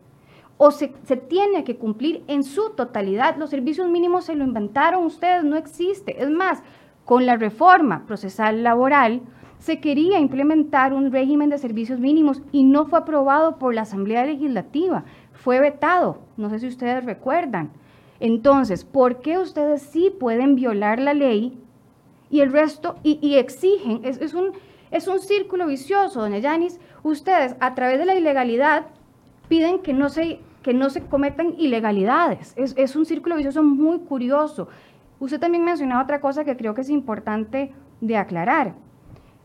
o se, se tiene que cumplir en su totalidad, los servicios mínimos se lo inventaron ustedes, no existe. Es más, con la reforma procesal laboral, se quería implementar un régimen de servicios mínimos y no fue aprobado por la Asamblea Legislativa, fue vetado, no sé si ustedes recuerdan. Entonces, ¿por qué ustedes sí pueden violar la ley y el resto, y, exigen, es, es, un, es un círculo vicioso, doña Yanis, ustedes a través de la ilegalidad piden que no se, que no se cometan ilegalidades, es, es un círculo vicioso muy curioso. Usted también mencionaba otra cosa que creo que es importante de aclarar.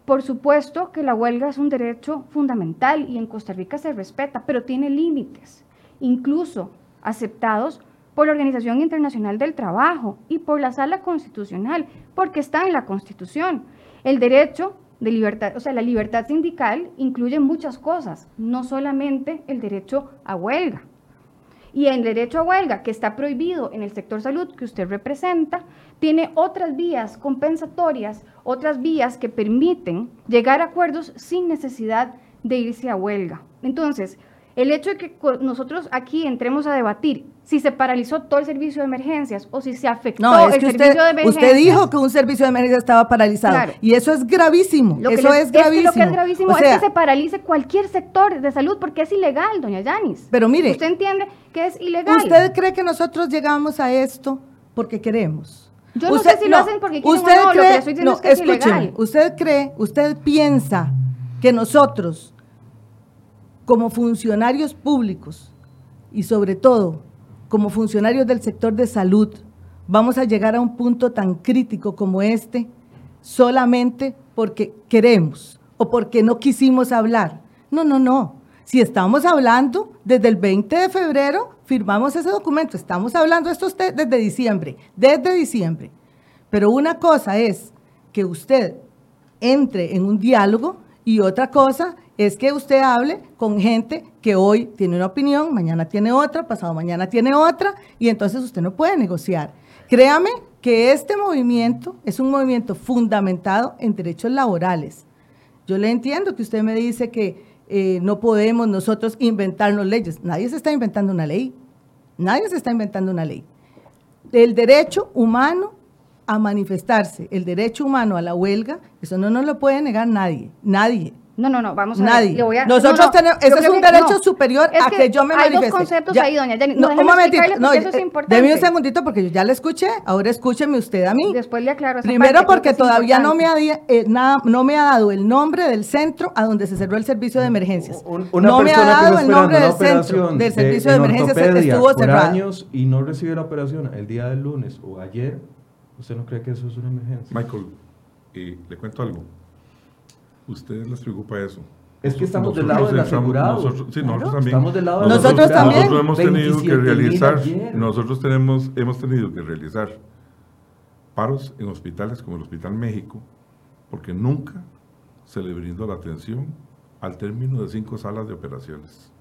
Por supuesto que la huelga es un derecho fundamental y en Costa Rica se respeta, pero tiene límites, incluso aceptados por la Organización Internacional del Trabajo y por la Sala Constitucional, porque está en la Constitución. El derecho de libertad, o sea, la libertad sindical incluye muchas cosas, no solamente el derecho a huelga. Y el derecho a huelga, que está prohibido en el sector salud que usted representa, tiene otras vías compensatorias, otras vías que permiten llegar a acuerdos sin necesidad de irse a huelga. Entonces, el hecho de que nosotros aquí entremos a debatir si se paralizó todo el servicio de emergencias o si se afectó no, es el servicio usted, de emergencias. Usted dijo que un servicio de emergencia estaba paralizado. Claro. Y eso es gravísimo. Lo eso les- es gravísimo. que lo que es gravísimo O sea, es que se paralice cualquier sector de salud porque es ilegal, doña Yanis. Pero mire, Usted entiende que es ilegal. ¿Usted cree que nosotros llegamos a esto porque queremos? Yo no sé si lo hacen porque quieren o no, lo que le estoy diciendo es que es escúcheme, ilegal. ¿Usted cree, usted piensa que nosotros como funcionarios públicos y sobre todo como funcionarios del sector de salud, vamos a llegar a un punto tan crítico como este solamente porque queremos o porque no quisimos hablar. No, no, no. Si estamos hablando desde el 20 de febrero, firmamos ese documento. Estamos hablando esto desde diciembre, desde diciembre. Pero una cosa es que usted entre en un diálogo y otra cosa es que usted hable con gente que hoy tiene una opinión, mañana tiene otra, pasado mañana tiene otra, y entonces usted no puede negociar. Créame que este movimiento es un movimiento fundamentado en derechos laborales. Yo le entiendo que usted me dice que eh, no podemos nosotros inventarnos leyes. Nadie se está inventando una ley. Nadie se está inventando una ley. El derecho humano a manifestarse, el derecho humano a la huelga, eso no nos lo puede negar nadie, nadie. No, no, no, vamos a Nadie. ver. Nosotros tenemos, ese es un derecho superior a que, yo me hay manifieste. Hay dos conceptos ahí, doña Jenny. No, un momentito, no, eso es eh, importante. Deme un segundito porque yo ya le escuché, ahora escúcheme usted a mí. Después le aclaro esa Primero parte, porque que todavía no me, ha, eh, nada, no me ha dado el nombre del centro a donde se cerró el servicio de emergencias. Un- una no me ha que dado el nombre del centro del servicio de, en emergencias estuvo cerrado. años y no recibe la operación el día del lunes o ayer, ¿usted no cree que eso es una emergencia? Michael, eh, le cuento algo. ¿Ustedes les preocupa eso? Es que estamos del Nosotros lado del asegurado. nosotros- sí, nosotros también. Estamos del lado Nosotros asegurado. también. Nosotros hemos tenido que 27.000 realizar, nosotros tenemos, hemos tenido que realizar paros en hospitales como el Hospital México, porque nunca se le brindó la atención al término de cinco salas de operaciones.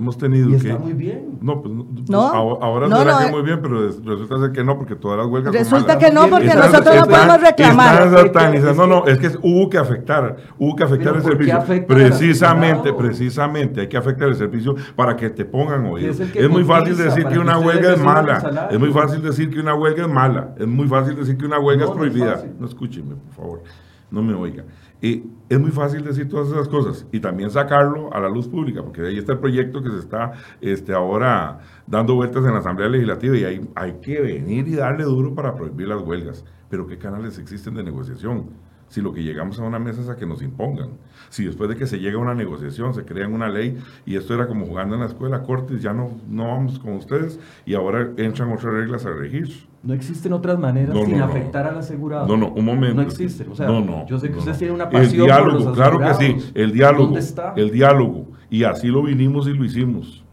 Hemos tenido Y que... está muy bien. No, pues no, No, ahora, no, será no, que eh. muy bien, pero resulta ser que no, porque todas las huelgas son Resulta malas. que no, porque Están- nosotros no podemos reclamar. están. No, no, es que hubo que afectar, hubo que afectar Pero el ¿por qué servicio. Precisamente, precisamente, hay que afectar el servicio para que te pongan oído. es Es, que muy fácil decir que que una huelga es mala. Es muy fácil decir que una huelga es mala. Es muy fácil decir que una huelga No, es no es prohibida. No, escúcheme, por favor. No me oiga. Y es muy fácil decir todas esas cosas y también sacarlo a la luz pública, porque ahí está el proyecto que se está este, ahora dando vueltas en la Asamblea Legislativa y hay, hay que venir y darle duro para prohibir las huelgas. Pero ¿qué canales existen de negociación? Si lo que llegamos a una mesa es a que nos impongan. Si después de que se llega a una negociación se crea una ley y esto era como jugando en la escuela, cortes, ya no, no vamos con ustedes y ahora entran otras reglas a regir. No existen otras maneras No, sin no, no. afectar al asegurado. No, no, un momento. No existen. O sea, no, no, yo sé que no, ustedes no. tienen una El pasión diálogo, por los claro que sí, el diálogo. ¿Dónde está? El diálogo. Y así lo vinimos y lo hicimos.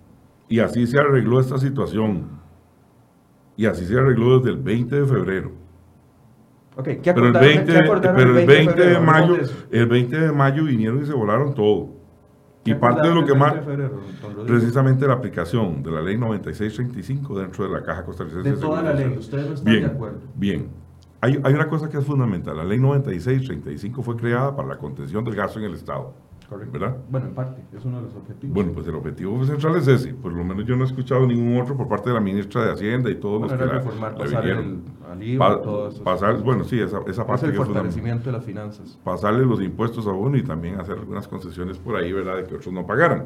Y así se arregló esta situación. Y así se arregló desde el 20 de febrero. ¿Qué Pero el acordaron- 20, qué pero el 20 de mayo, de eso. el 20 de mayo vinieron y se volaron todo. Y ¿Qué parte de lo que 20 más, febrero, precisamente la aplicación de la ley 9635 dentro de la Caja Costarricense De toda la ley, ustedes no están bien, de acuerdo. Bien. Hay, hay una cosa que es fundamental. La ley 9635 fue creada para la contención del gasto en el Estado. Correcto. ¿Verdad? Bueno, en parte, es uno de los objetivos. Bueno, pues el objetivo central es ese. Por lo menos yo no he escuchado ningún otro por parte de la ministra de Hacienda y todos Bueno, los que la, reformar, la pasar vinieron. el- al IVA, Pa- todo eso. pasar, bueno, sí, esa, esa es parte el que es fortalecimiento de las finanzas. Pasarle los impuestos a uno y también hacer algunas concesiones por ahí, ¿verdad? De que otros no pagaran.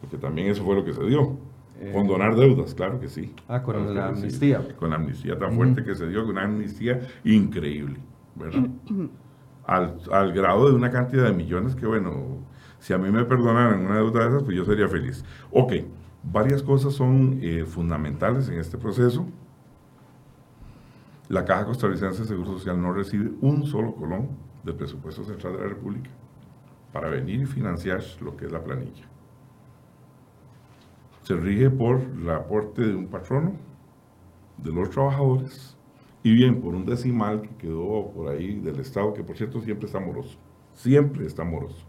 Porque también eso fue lo que se dio. Eh, Condonar deudas, claro que sí. Ah, con Claro la sí. amnistía. Con la amnistía tan fuerte que se dio, con una amnistía increíble, ¿verdad? *coughs* al, al grado de una cantidad de millones que, bueno, si a mí me perdonaran una deuda de esas, pues yo sería feliz. Ok, varias cosas son eh, fundamentales en este proceso. La Caja Costarricense de Seguro Social no recibe un solo colón del presupuesto central de la República para venir y financiar lo que es la planilla. Se rige por el aporte de un patrono, de los trabajadores, y bien por un decimal que quedó por ahí del Estado, que por cierto siempre está moroso, siempre está moroso,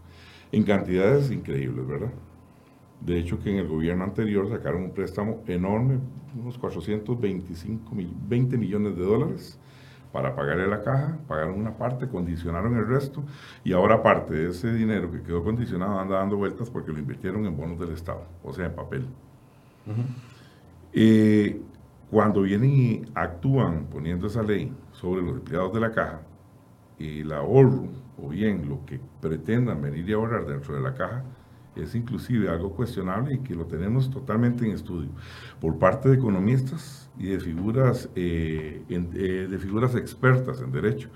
en cantidades increíbles, ¿verdad? De hecho, que en el gobierno anterior sacaron un préstamo enorme, unos 425, mil- 20 millones de dólares, para pagarle la caja, pagaron una parte, condicionaron el resto, y ahora parte de ese dinero que quedó condicionado anda dando vueltas porque lo invirtieron en bonos del Estado, o sea, en papel. Eh, cuando vienen y actúan poniendo esa ley sobre los empleados de la caja, el ahorro, o bien lo que pretendan venir y ahorrar dentro de la caja, es inclusive algo cuestionable y que lo tenemos totalmente en estudio por parte de economistas y de figuras, eh, eh, de figuras expertas en derecho.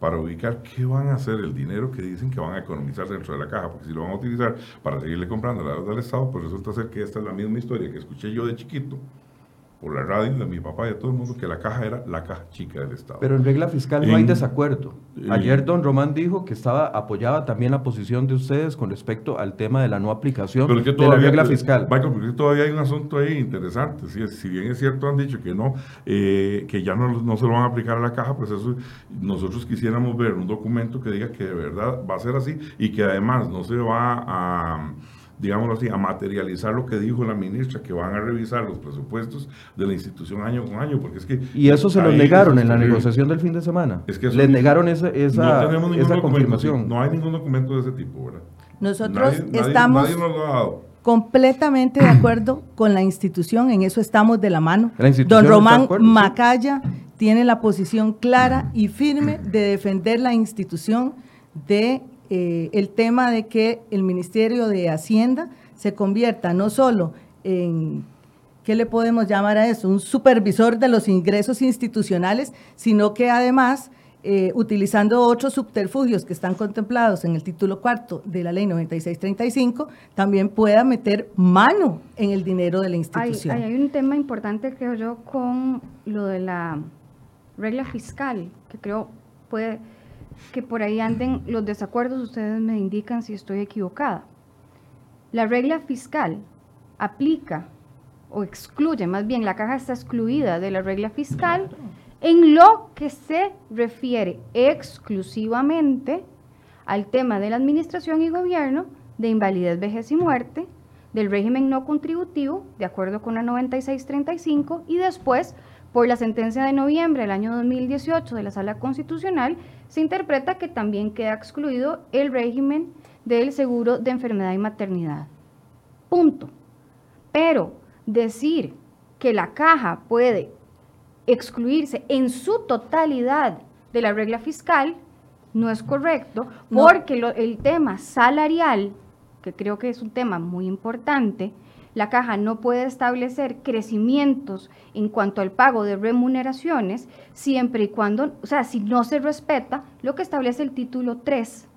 para ubicar qué van a hacer el dinero que dicen que van a economizar dentro de la caja, porque si lo van a utilizar para seguirle comprando la deuda del Estado, pues resulta ser que esta es la misma historia que escuché yo de chiquito, por la radio de mi papá y de todo el mundo que la caja era la caja chica del Estado. Pero en regla fiscal no hay desacuerdo. eh, Ayer don Román dijo que estaba apoyaba también la posición de ustedes con respecto al tema de la no aplicación Pero es que de la todavía, regla fiscal. Michael, porque todavía hay un asunto ahí interesante. Si, si bien es cierto, han dicho que no, eh, que ya no, no se lo van a aplicar a la caja, pues eso nosotros quisiéramos ver un documento que diga que de verdad va a ser así y que además no se va a digámoslo así, a materializar lo que dijo la ministra, que van a revisar los presupuestos de la institución año con año, porque es que... Y eso se lo ahí negaron en la negociación del fin de semana. Es que eso Les negaron esa, esa, no esa confirmación. no hay ningún documento de ese tipo, ¿verdad? Nosotros Nadie- estamos nadie nos lo ha dado. completamente de acuerdo *clears throat* con la institución, en eso estamos de la mano. La Don Román acuerdo, sí. Macaya tiene la posición clara y firme de defender la institución de eh, el tema de que el Ministerio de Hacienda se convierta no solo en ¿qué le podemos llamar a eso? Un supervisor de los ingresos institucionales, sino que además, eh, utilizando otros subterfugios que están contemplados en el título cuarto de la ley 9635, también pueda meter mano en el dinero de la institución. hay- hay un tema importante, creo yo, con lo de la regla fiscal, que creo puede que por ahí anden los desacuerdos, ustedes me indican si estoy equivocada. La regla fiscal aplica o excluye, más bien la caja está excluida de la regla fiscal en lo que se refiere exclusivamente al tema de la administración y gobierno, de invalidez, vejez y muerte, del régimen no contributivo, de acuerdo con la 9635, y después, por la sentencia de noviembre del año 2018 de la Sala Constitucional, se interpreta que también queda excluido el régimen del seguro de enfermedad y maternidad. Punto. Pero decir que la caja puede excluirse en su totalidad de la regla fiscal no es correcto No. porque lo- el tema salarial, que creo que es un tema muy importante, la caja no puede establecer crecimientos en cuanto al pago de remuneraciones siempre y cuando, o sea, si no se respeta lo que establece el título 3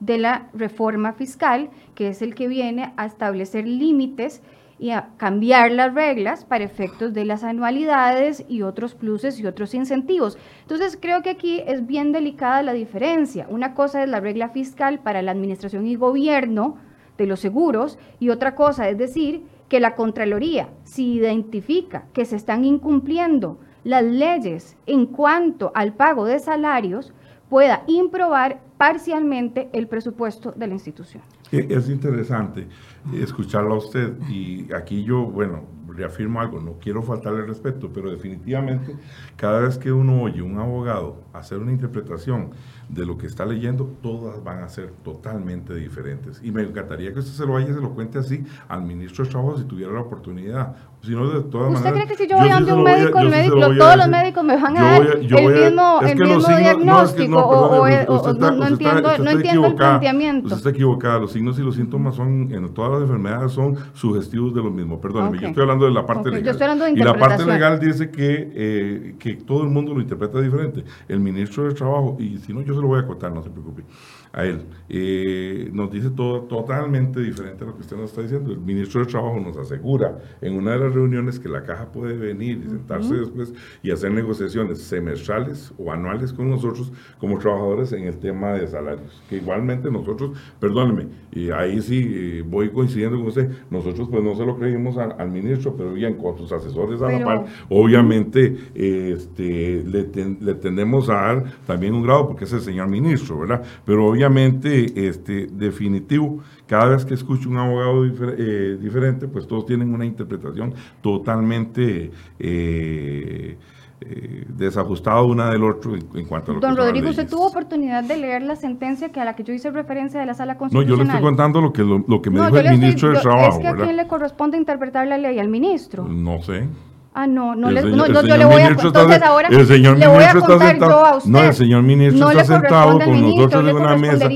de la reforma fiscal, que es el que viene a establecer límites y a cambiar las reglas para efectos de las anualidades y otros pluses y otros incentivos. Entonces, creo que aquí es bien delicada la diferencia. Una cosa es la regla fiscal para la administración y gobierno de los seguros y otra cosa es decir que la Contraloría, si identifica que se están incumpliendo las leyes en cuanto al pago de salarios, pueda improbar parcialmente el presupuesto de la institución. Eh, Es interesante escucharlo a usted y aquí yo, bueno, reafirmo algo, no quiero faltarle respeto, pero definitivamente cada vez que uno oye un abogado hacer una interpretación de lo que está leyendo, todas van a ser totalmente diferentes. Y me encantaría que usted se lo vaya y se lo cuente así al ministro de Trabajo si tuviera la oportunidad. Si no, de todas ¿Usted maneras, cree que si yo voy sí ante se un voy a- médico, el yo sí médico- lo a todos los médicos me van a Yo dar voy a- yo el a- mismo- es el mismo diagnóstico o- no- entiendo- el planteamiento. Usted está equivocada. Los signos y los síntomas son, en todas las enfermedades, son sugestivos de lo mismo. Perdóneme, Ok. yo estoy hablando de la parte Ok, yo legal. estoy hablando de y la parte legal dice que, eh, que todo el mundo lo interpreta diferente. El ministro del Trabajo, y si no, yo se lo voy a contar, no se preocupe, a él, eh, nos dice todo totalmente diferente a lo que usted nos está diciendo. El ministro del Trabajo nos asegura en una de las reuniones que la caja puede venir y sentarse después y hacer negociaciones semestrales o anuales con nosotros como trabajadores en el tema de salarios. Que igualmente nosotros, perdóneme, y ahí sí eh, voy coincidiendo con usted, nosotros pues no se lo creímos al, al ministro, pero bien, con sus asesores a la par, obviamente este, le, ten- le tendemos a dar también un grado porque es el señor ministro, ¿verdad? Pero obviamente, este, definitivo, cada vez que escucho un abogado difer- eh, diferente, pues todos tienen una interpretación totalmente eh, eh, desajustada una del otro en, en cuanto a lo que Don las Rodrigo, ¿usted tuvo oportunidad de leer la sentencia que a la que yo hice referencia de la Sala No, Constitucional? yo le estoy contando lo que, lo, lo que me No, dijo el estoy- ministro del yo- Trabajo, Es que a quién le corresponde interpretar la ley, al ministro. No sé. Ah, no, no, le, señor- no, no, yo le voy a ministro está entonces ahora el señor le voy a contar sentado- yo a usted. No, el señor ministro No está sentado con ministro, nosotros en una mesa.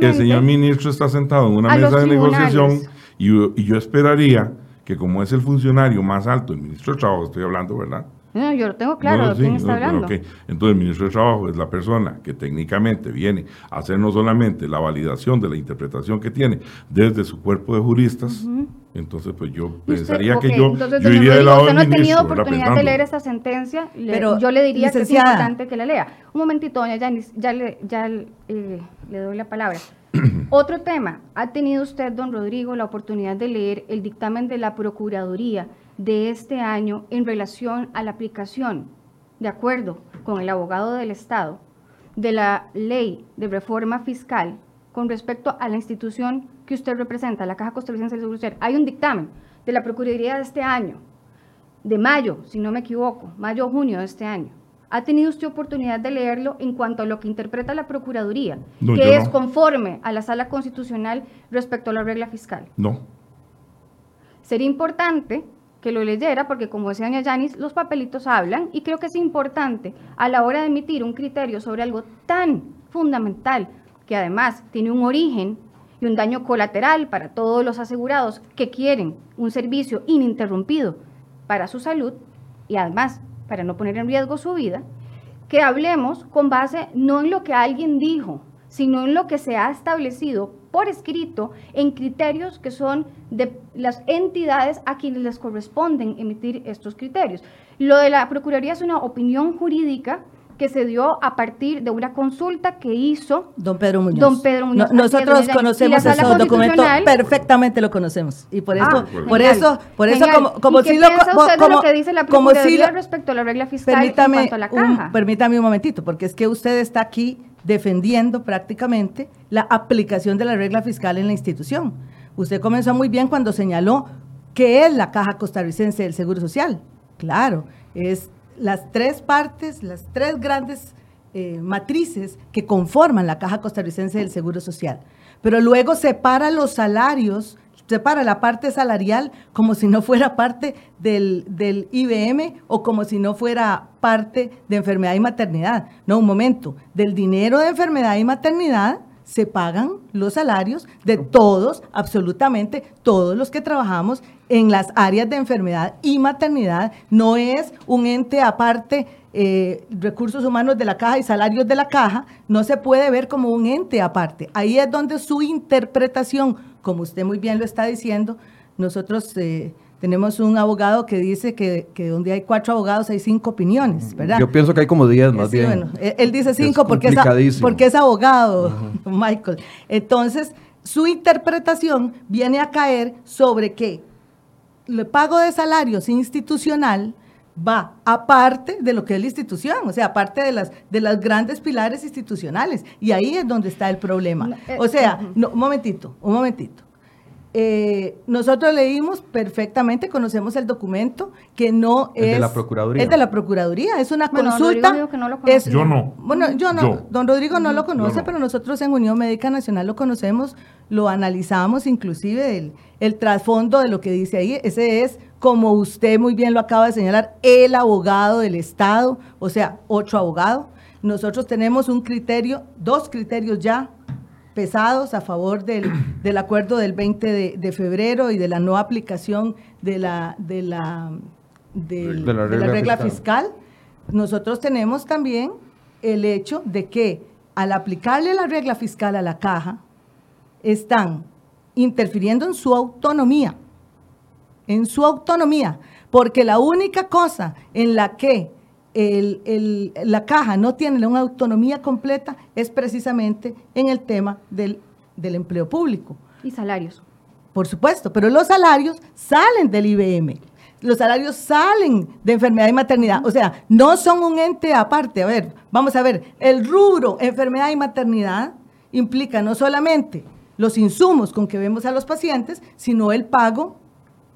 El señor ministro está sentado en una mesa de negociación y yo, y yo esperaría que como es el funcionario más alto, el ministro de Trabajo, estoy hablando, ¿verdad? No, yo lo tengo claro, No, ¿de sí, quién está hablando? ok. Entonces, el ministro de Trabajo es la persona que técnicamente viene a hacer no solamente la validación de la interpretación que tiene desde su cuerpo de juristas, entonces pues yo usted- pensaría que yo, entonces, yo iría lado usted no ha tenido oportunidad de leer esta sentencia, le- Pero, yo le diría que es importante que la lea. Un momentito, doña Yanis, ya le, ya eh, le doy la palabra. *clears throat* Otro tema, ¿ha tenido usted, don Rodrigo, la oportunidad de leer el dictamen de la Procuraduría de este año en relación a la aplicación, de acuerdo con el abogado del Estado, de la ley de reforma fiscal con respecto a la institución que usted representa, la Caja Costarricense del Seguro Social? Hay un dictamen de la Procuraduría de este año, de mayo, si no me equivoco, mayo o junio de este año. ¿Ha tenido usted oportunidad de leerlo en cuanto a lo que interpreta la Procuraduría, No, que es no. conforme a la sala constitucional respecto a la regla fiscal? No, Sería importante que lo leyera porque, como decía doña Yanis, los papelitos hablan y creo que es importante a la hora de emitir un criterio sobre algo tan fundamental que además tiene un origen y un daño colateral para todos los asegurados que quieren un servicio ininterrumpido para su salud y además para no poner en riesgo su vida, que hablemos con base no en lo que alguien dijo, sino en lo que se ha establecido por escrito en criterios que son de las entidades a quienes les corresponden emitir estos criterios. Lo de la Procuraduría es una opinión jurídica que se dio a partir de una consulta que hizo Don Pedro Muñoz. Don Pedro Muñoz. No- nosotros conocemos esos documentos, perfectamente lo conocemos. Y por eso, Ah, por genial, eso, por eso como, como ¿Y qué si lo usted de como, lo que dice la como si respecto a la regla fiscal permítame, en cuanto a la un- caja? permítame un momentito, porque es que usted está aquí defendiendo prácticamente la aplicación de la regla fiscal en la institución. Usted comenzó muy bien cuando señaló que es la Caja Costarricense del Seguro Social. Claro, es las tres partes, las tres grandes eh, matrices que conforman la Caja Costarricense del Seguro Social. Pero luego separa los salarios, separa la parte salarial como si no fuera parte del, del IBM o como si no fuera parte de enfermedad y maternidad. No, un momento, del dinero de enfermedad y maternidad se pagan los salarios de todos, absolutamente todos los que trabajamos en las áreas de enfermedad y maternidad. No es un ente aparte, eh, recursos humanos de la caja y salarios de la caja, no se puede ver como un ente aparte. Ahí es donde su interpretación, como usted muy bien lo está diciendo, nosotros... eh, tenemos un abogado que dice que, que donde hay cuatro abogados hay cinco opiniones, ¿verdad? Yo pienso que hay como 10 más Sí, bien. bueno, él, él dice Es cinco porque es, porque es abogado, *laughs* Michael. Entonces, su interpretación viene a caer sobre que el pago de salarios institucional va aparte de lo que es la institución, o sea, aparte de las, de las grandes pilares institucionales. Y ahí es donde está el problema. Eh, O sea, no, un momentito, un momentito. Eh, nosotros leímos perfectamente, conocemos el documento que no El de es la Procuraduría. Es de la Procuraduría, es una Bueno, consulta. Que no lo es- Yo no. Bueno, yo no. Yo. Don Rodrigo no lo conoce, no. pero nosotros en Unión Médica Nacional lo conocemos, lo analizamos inclusive el, el trasfondo de lo que dice ahí. Ese es, como usted muy bien lo acaba de señalar, el abogado del Estado, o sea, otro abogado. Nosotros tenemos un criterio, dos criterios ya pesados a favor del, *clears throat* del acuerdo del 20 de, de febrero y de la no aplicación de la, de la, del- De la regla regla fiscal. fiscal. Nosotros tenemos también el hecho de que al aplicarle la regla fiscal a la caja, están interfiriendo en su autonomía, en su autonomía, porque la única cosa en la que el- el- la caja no tiene una autonomía completa es precisamente en el tema del, del empleo público. Y salarios. Por supuesto, pero los salarios salen del IBM. Los salarios salen de enfermedad y maternidad. O sea, no son un ente aparte. A ver, vamos a ver, el rubro enfermedad y maternidad implica no solamente los insumos con que vemos a los pacientes, sino el pago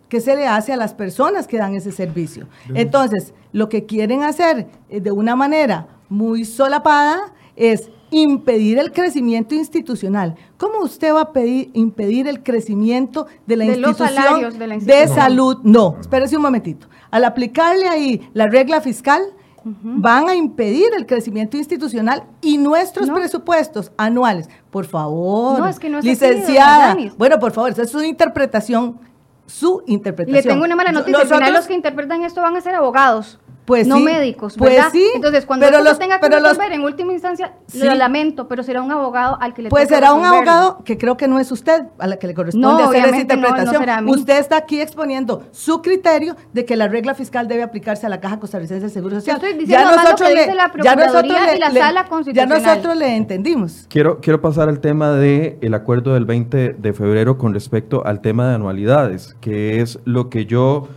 que se le hace a las personas que dan ese servicio. Entonces, lo que quieren hacer eh, de una manera muy solapada es impedir el crecimiento institucional. ¿Cómo usted va a pedir, impedir el crecimiento de la De los institución salarios de la de institución. salud? No, espérese un momentito. Al aplicarle ahí la regla fiscal, van a impedir el crecimiento institucional y nuestros No. presupuestos anuales. Por favor, No, es que no es licenciada. bueno, por favor, esa es su interpretación, su interpretación. le tengo una mala noticia. Al final Nosotros- los que interpretan esto van a ser abogados. Pues no sí, médicos, pues ¿verdad? sí, Entonces, cuando pero los- tenga que pero los- resolver en última instancia, Sí. lo lamento, pero será un abogado al que le Pues será un abogado que creo que no es usted a la que le corresponde No, hacer esa obviamente no, no interpretación. será a mí. Usted está aquí exponiendo su criterio de que la regla fiscal debe aplicarse a la Caja Costarricense del Seguro Social. estoy diciendo nomás lo que dice la ya nosotros Procuraduría y la Sala Ya Constitucional. nosotros le entendimos. Quiero, quiero pasar al tema del el acuerdo del 20 de febrero con respecto al tema de anualidades, que es lo que yo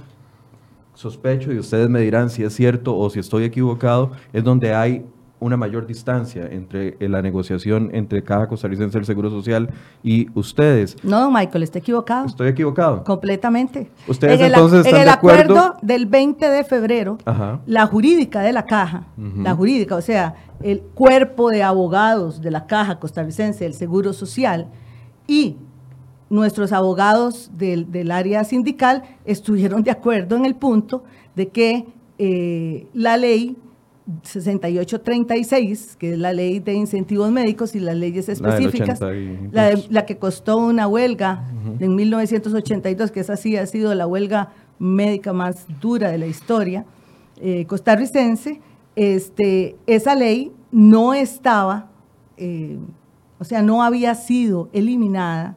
sospecho, y ustedes me dirán si es cierto o si estoy equivocado, es donde hay una mayor distancia entre eh, la negociación entre Caja Costarricense del Seguro Social y ustedes. No, don Michael, está equivocado. ¿Estoy equivocado? Completamente. ¿Ustedes en el, en el de acuerdo? acuerdo del 20 de febrero, Ajá. la jurídica de la caja, la jurídica, o sea, el cuerpo de abogados de la caja costarricense del Seguro Social y nuestros abogados del, del área sindical estuvieron de acuerdo en el punto de que eh, la ley 6836, que es la ley de incentivos médicos y las leyes La específicas, 82. la, de- la que costó una huelga en 1982, que esa sí ha sido la huelga médica más dura de la historia eh, costarricense, este, esa ley no estaba, eh, o sea, no había sido eliminada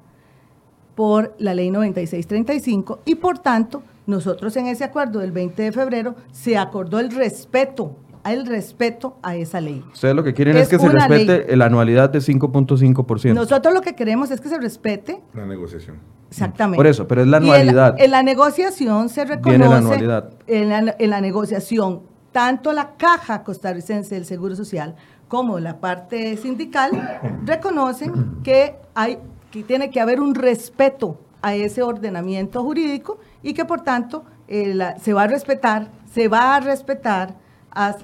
por la ley 9635 y por tanto nosotros en ese acuerdo del 20 de febrero se acordó el respeto, el respeto a esa ley. Ustedes lo que quieren es, Es que se respete la anualidad de 5.5%. Nosotros lo que queremos es que se respete La negociación. Exactamente. Por eso, pero es la en anualidad. En, la negociación se reconoce. Viene la anualidad. En la, en la negociación, tanto la Caja Costarricense del Seguro Social como la parte sindical reconocen que hay que tiene que haber un respeto a ese ordenamiento jurídico y que por tanto eh, la- se va a respetar, se va a respetar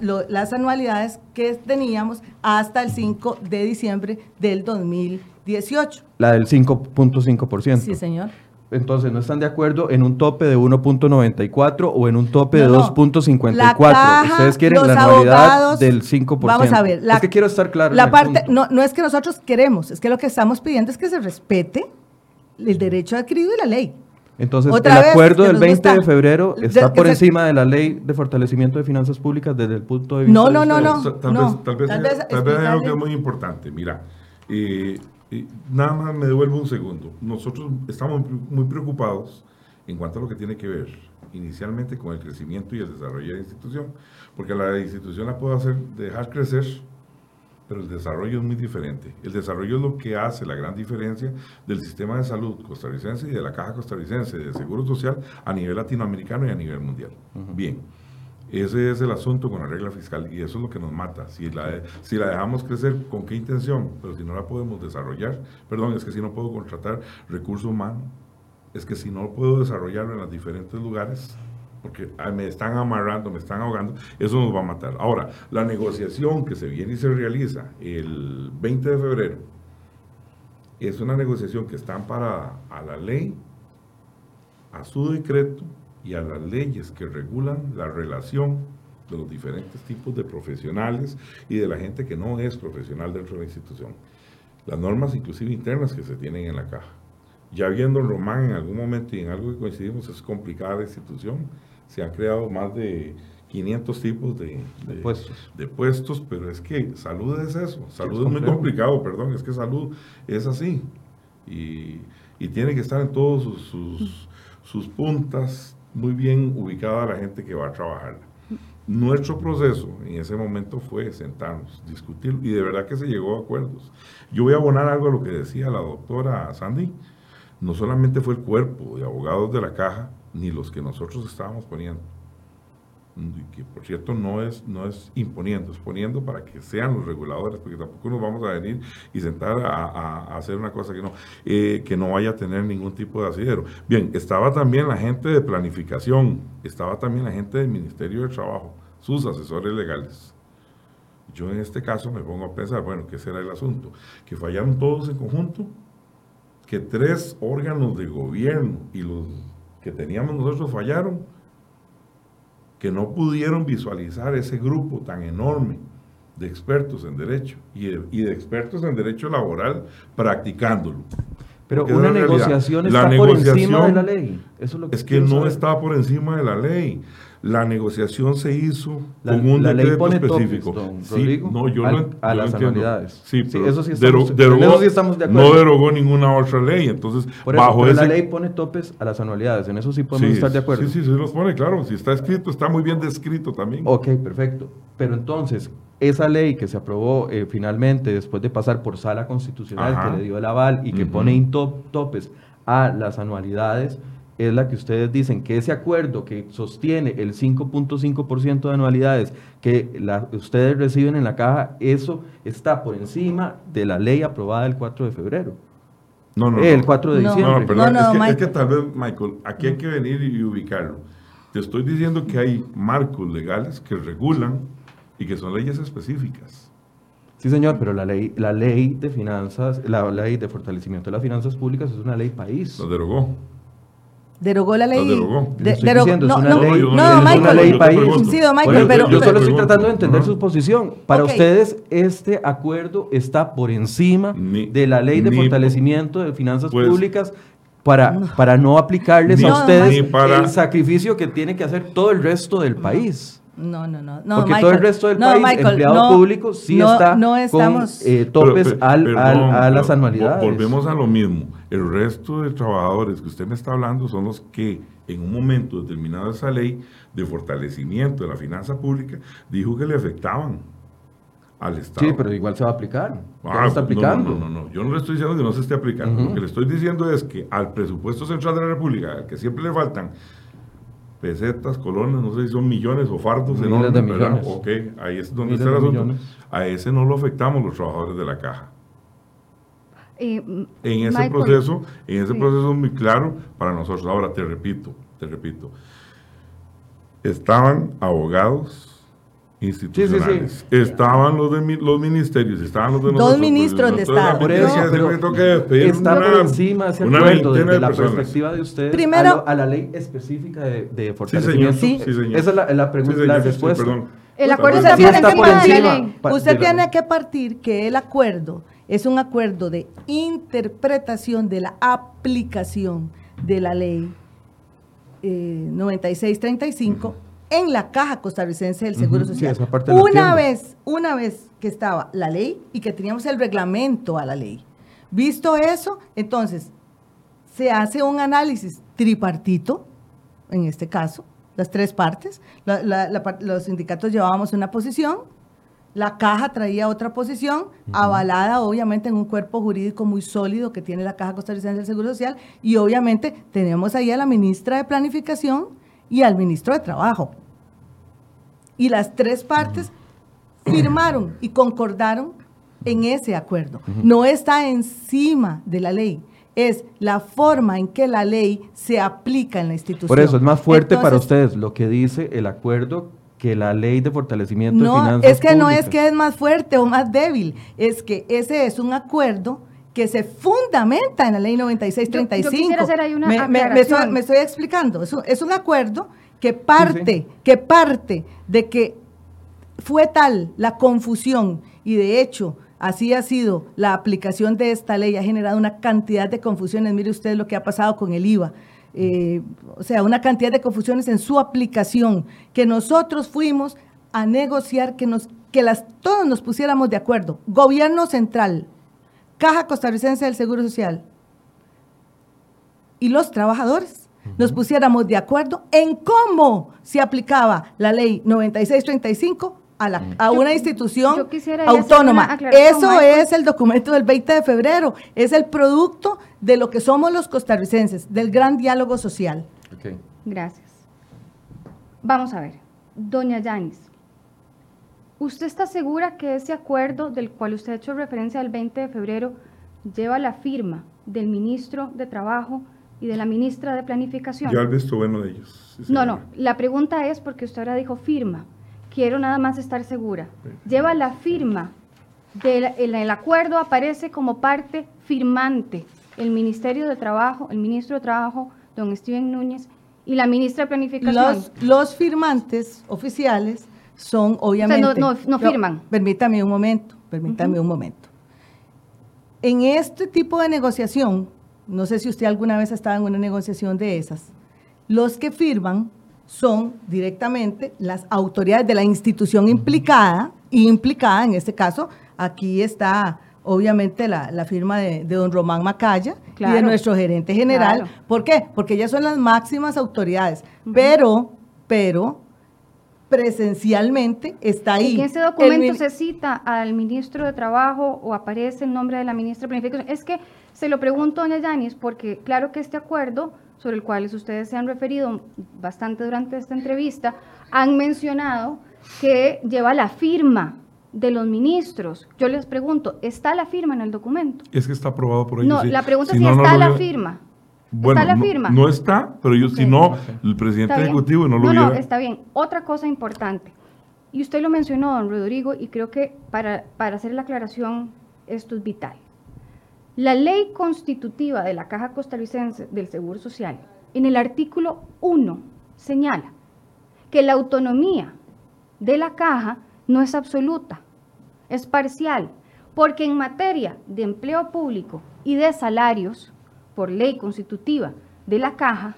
lo- las anualidades que teníamos hasta el 5 de diciembre del 2018. La del 5.5%. Sí, señor. Entonces, ¿no están de acuerdo en un tope de 1.94 o en un tope No, de no. 2.54? La caja, Ustedes quieren la anualidad abogados- del 5%. Vamos a ver. es que quiero estar claro. La parte, no, no es que nosotros queremos, es que lo que estamos pidiendo es que se respete el derecho adquirido y la ley. Entonces, Otra el acuerdo del nos 20 de febrero está por encima de la ley de fortalecimiento de finanzas públicas desde el punto de vista No, de no, no, no. Tal- tal, vez, tal vez, tal hay- vez tal vez hay algo que es muy importante. Mira, eh, eh, nada más me devuelvo un segundo. Nosotros estamos muy preocupados en cuanto a lo que tiene que ver inicialmente con el crecimiento y el desarrollo de la institución, porque la institución la puede hacer, dejar crecer, pero el desarrollo es muy diferente. El desarrollo es lo que hace la gran diferencia del sistema de salud costarricense y de la caja costarricense de seguro social a nivel latinoamericano y a nivel mundial. Bien. Ese es el asunto con la regla fiscal y eso es lo que nos mata. Si la, si la dejamos crecer, ¿con qué intención? Pero si no la podemos desarrollar, perdón, es que si no puedo contratar recurso humano, es que si no puedo desarrollarlo en los diferentes lugares, porque ah, me están amarrando, me están ahogando, eso nos va a matar. Ahora, la negociación que se viene y se realiza el 20 de febrero es una negociación que está amparada a la ley, a su decreto y a las leyes que regulan la relación de los diferentes tipos de profesionales y de la gente que no es profesional dentro de la institución. Las normas inclusive internas que se tienen en la caja. Ya viendo en Román en algún momento y en algo que coincidimos, es complicada la institución. Se han creado más de 500 tipos de, De puestos. de puestos, pero es que salud es eso. Salud es es, muy complicado, perdón, es que salud es así. Y, y tiene que estar en todos sus, sus, sus puntas muy bien ubicada la gente que va a trabajar. Nuestro proceso en ese momento fue sentarnos, discutir y de verdad que se llegó a acuerdos. Yo voy a abonar algo a lo que decía la doctora Sandy. No solamente fue el cuerpo de abogados de la caja, ni los que nosotros estábamos poniendo que por cierto no es, no es imponiendo, es poniendo para que sean los reguladores, porque tampoco nos vamos a venir y sentar a, a- hacer una cosa que no, eh, que no vaya a tener ningún tipo de asidero. Bien, estaba también la gente de planificación, estaba también la gente del Ministerio de Trabajo, sus asesores legales. Yo en este caso me pongo a pensar, bueno, ¿qué será el asunto? Que fallaron todos en conjunto, que tres órganos de gobierno y los que teníamos nosotros fallaron, que no pudieron visualizar ese grupo tan enorme de expertos en derecho y de, y de expertos en derecho laboral practicándolo. Pero Porque una realidad. negociación La está por encima de la ley. Eso es lo que Es que quiero no saber. está por encima de la ley. La negociación se hizo La, con un la ley decreto pone específico. Sí, no, yo al- lo, a yo las anualidades. Sí, Sí, eso sí estamos- derogó- eso sí estamos de acuerdo. No derogó ninguna otra ley, entonces Por eso, bajo pero ese la ley pone topes a las anualidades, en eso sí podemos sí, estar de acuerdo. Sí, sí, se los pone, claro. Si está escrito, está muy bien descrito también. Ok, perfecto. Pero entonces, esa ley que se aprobó eh, finalmente después de pasar por sala constitucional Ajá. que le dio el aval y que pone in top- topes a las anualidades, es la que ustedes dicen que ese acuerdo que sostiene el 5.5% de anualidades que la- ustedes reciben en la caja, eso está por encima de la ley aprobada el 4 de febrero. No, no, el no. 4 de No. diciembre. No, no, perdón, No, no, es, que, es que tal vez, Michael, aquí hay que venir y ubicarlo. Te estoy diciendo que hay marcos legales que regulan y que son leyes específicas. Sí, señor, pero la ley, la ley de finanzas, la ley de fortalecimiento de las finanzas públicas es una ley país. Lo derogó. Derogó la ley. derogó. Le De- estoy derogó- diciendo, es no, una no, ley- yo no- no, yo no- Michael. una ley yo país. pregunto. Sí, don Michael, Oye, pero- yo solo estoy tratando de entender su posición. Para ustedes, este acuerdo está por encima Ni- de la ley de ni- fortalecimiento de finanzas Pues- públicas para, para no aplicarles Ni- a ustedes para- el sacrificio que tiene que hacer todo el resto del país. No, no, no. no Porque Michael, todo el resto del no, país, Michael, empleado no, público, sí no, está no estamos, con eh, topes Pero, pe- al- perdón, al- a las anualidades. vo- Volvemos a lo mismo. El resto de trabajadores que usted me está hablando son los que en un momento determinado esa ley de fortalecimiento de la finanza pública dijo que le afectaban al Estado. Sí, pero igual se va a aplicar. Ah, lo está no, aplicando. No, no, no, no. Yo no le estoy diciendo que no se esté aplicando. Lo que le estoy diciendo es que al presupuesto central de la República, al que siempre le faltan pesetas, colones, no sé si son millones o fardos Miles enormes, de ¿verdad? millones. Ok, ahí es donde Miles está el asunto. millones. A ese no lo afectamos los trabajadores de la caja. Eh, En ese Michael, proceso, en ese sí. proceso es muy claro para nosotros. Ahora te repito, te repito. Estaban abogados institucionales, estaban los de mi- los ministerios, estaban los de Dos nosotros, ministros de Estado. Por eso, pero está una- por encima ese una acuerdo desde de la personas. perspectiva de ustedes Primero- a, lo- a la ley específica de, de Sí, señor. fortalecimiento. Sí, señor. Esa es la, la pregunta, Sí, señor, la sí, respuesta. perdón. El acuerdo tiene pone que encima de la ley. Usted tiene que partir que el acuerdo es un acuerdo de interpretación de la aplicación de la ley eh, 9635 en la Caja Costarricense del Seguro Social. esa parte la una vez, una vez que estaba la ley y que teníamos el reglamento a la ley. Visto eso, entonces se hace un análisis tripartito, en este caso, las tres partes. La- la- la par- los sindicatos llevábamos una posición, la caja traía otra posición, avalada obviamente en un cuerpo jurídico muy sólido que tiene la Caja Costarricense del Seguro Social, y obviamente tenemos ahí a la ministra de Planificación y al ministro de Trabajo. Y las tres partes firmaron y concordaron en ese acuerdo. No está encima de la ley, es la forma en que la ley se aplica en la institución. Por eso es más fuerte para ustedes lo que dice el acuerdo que la ley de fortalecimiento de No, finanzas es que no es que es más fuerte o más débil, es que ese es un acuerdo que se fundamenta en la ley 9635. Yo- yo quisiera hacer ahí una me, me- me aclaración. estoy, me estoy explicando, es un, es un acuerdo que parte, que parte de que fue tal la confusión y de hecho así ha sido la aplicación de esta ley, ha generado una cantidad de confusiones. Mire usted lo que ha pasado con el IVA. eh, o sea, una cantidad de confusiones en su aplicación, que nosotros fuimos a negociar, que, nos, que las, todos nos pusiéramos de acuerdo. Gobierno central, Caja Costarricense del Seguro Social y los trabajadores nos pusiéramos de acuerdo en cómo se aplicaba la ley 9635 a, la, a Yo- una institución autónoma. Eso Michael. es el documento del 20 de febrero, es el producto de lo que somos los costarricenses, del gran diálogo social. Gracias. Vamos a ver. Doña Yanis, ¿usted está segura que ese acuerdo del cual usted ha hecho referencia del 20 de febrero lleva la firma del ministro de Trabajo y de la ministra de Planificación? Ya el visto bueno de ellos. sí, No, no, la pregunta es porque usted ahora dijo firma. Quiero nada más estar segura. Lleva la firma del el, el acuerdo, aparece como parte firmante el Ministerio de Trabajo, el ministro de Trabajo, don Steven Núñez, y la ministra de Planificación. Los, los firmantes oficiales son obviamente... no- no firman. permítame un momento, permítame un momento. En este tipo de negociación, no sé si usted alguna vez ha estado en una negociación de esas, los que firman son directamente las autoridades de la institución implicada, implicada en este caso, aquí está obviamente la, firma de, don Román Macaya y de nuestro gerente general. ¿Por qué? Porque ellas son las máximas autoridades, pero, pero presencialmente está ahí. En ese documento se cita al ministro de Trabajo o aparece el nombre de la ministra de Planificación. Es que se lo pregunto, doña Yanis, porque claro que este acuerdo, sobre el cual ustedes se han referido bastante durante esta entrevista, han mencionado que lleva la firma de los ministros. Yo les pregunto, ¿está la firma en el documento? Es que está aprobado por ellos. No, la pregunta es si, está la firma. Bueno, ¿Está la firma? No, está, pero yo si no, el presidente ejecutivo no lo No, no, está bien. Otra cosa importante, y usted lo mencionó, don Rodrigo, y creo que para, para hacer la aclaración esto es vital. La ley constitutiva de la Caja Costarricense del Seguro Social, en el artículo 1, señala que la autonomía de la caja no es absoluta, es parcial, porque en materia de empleo público y de salarios, por ley constitutiva de la caja,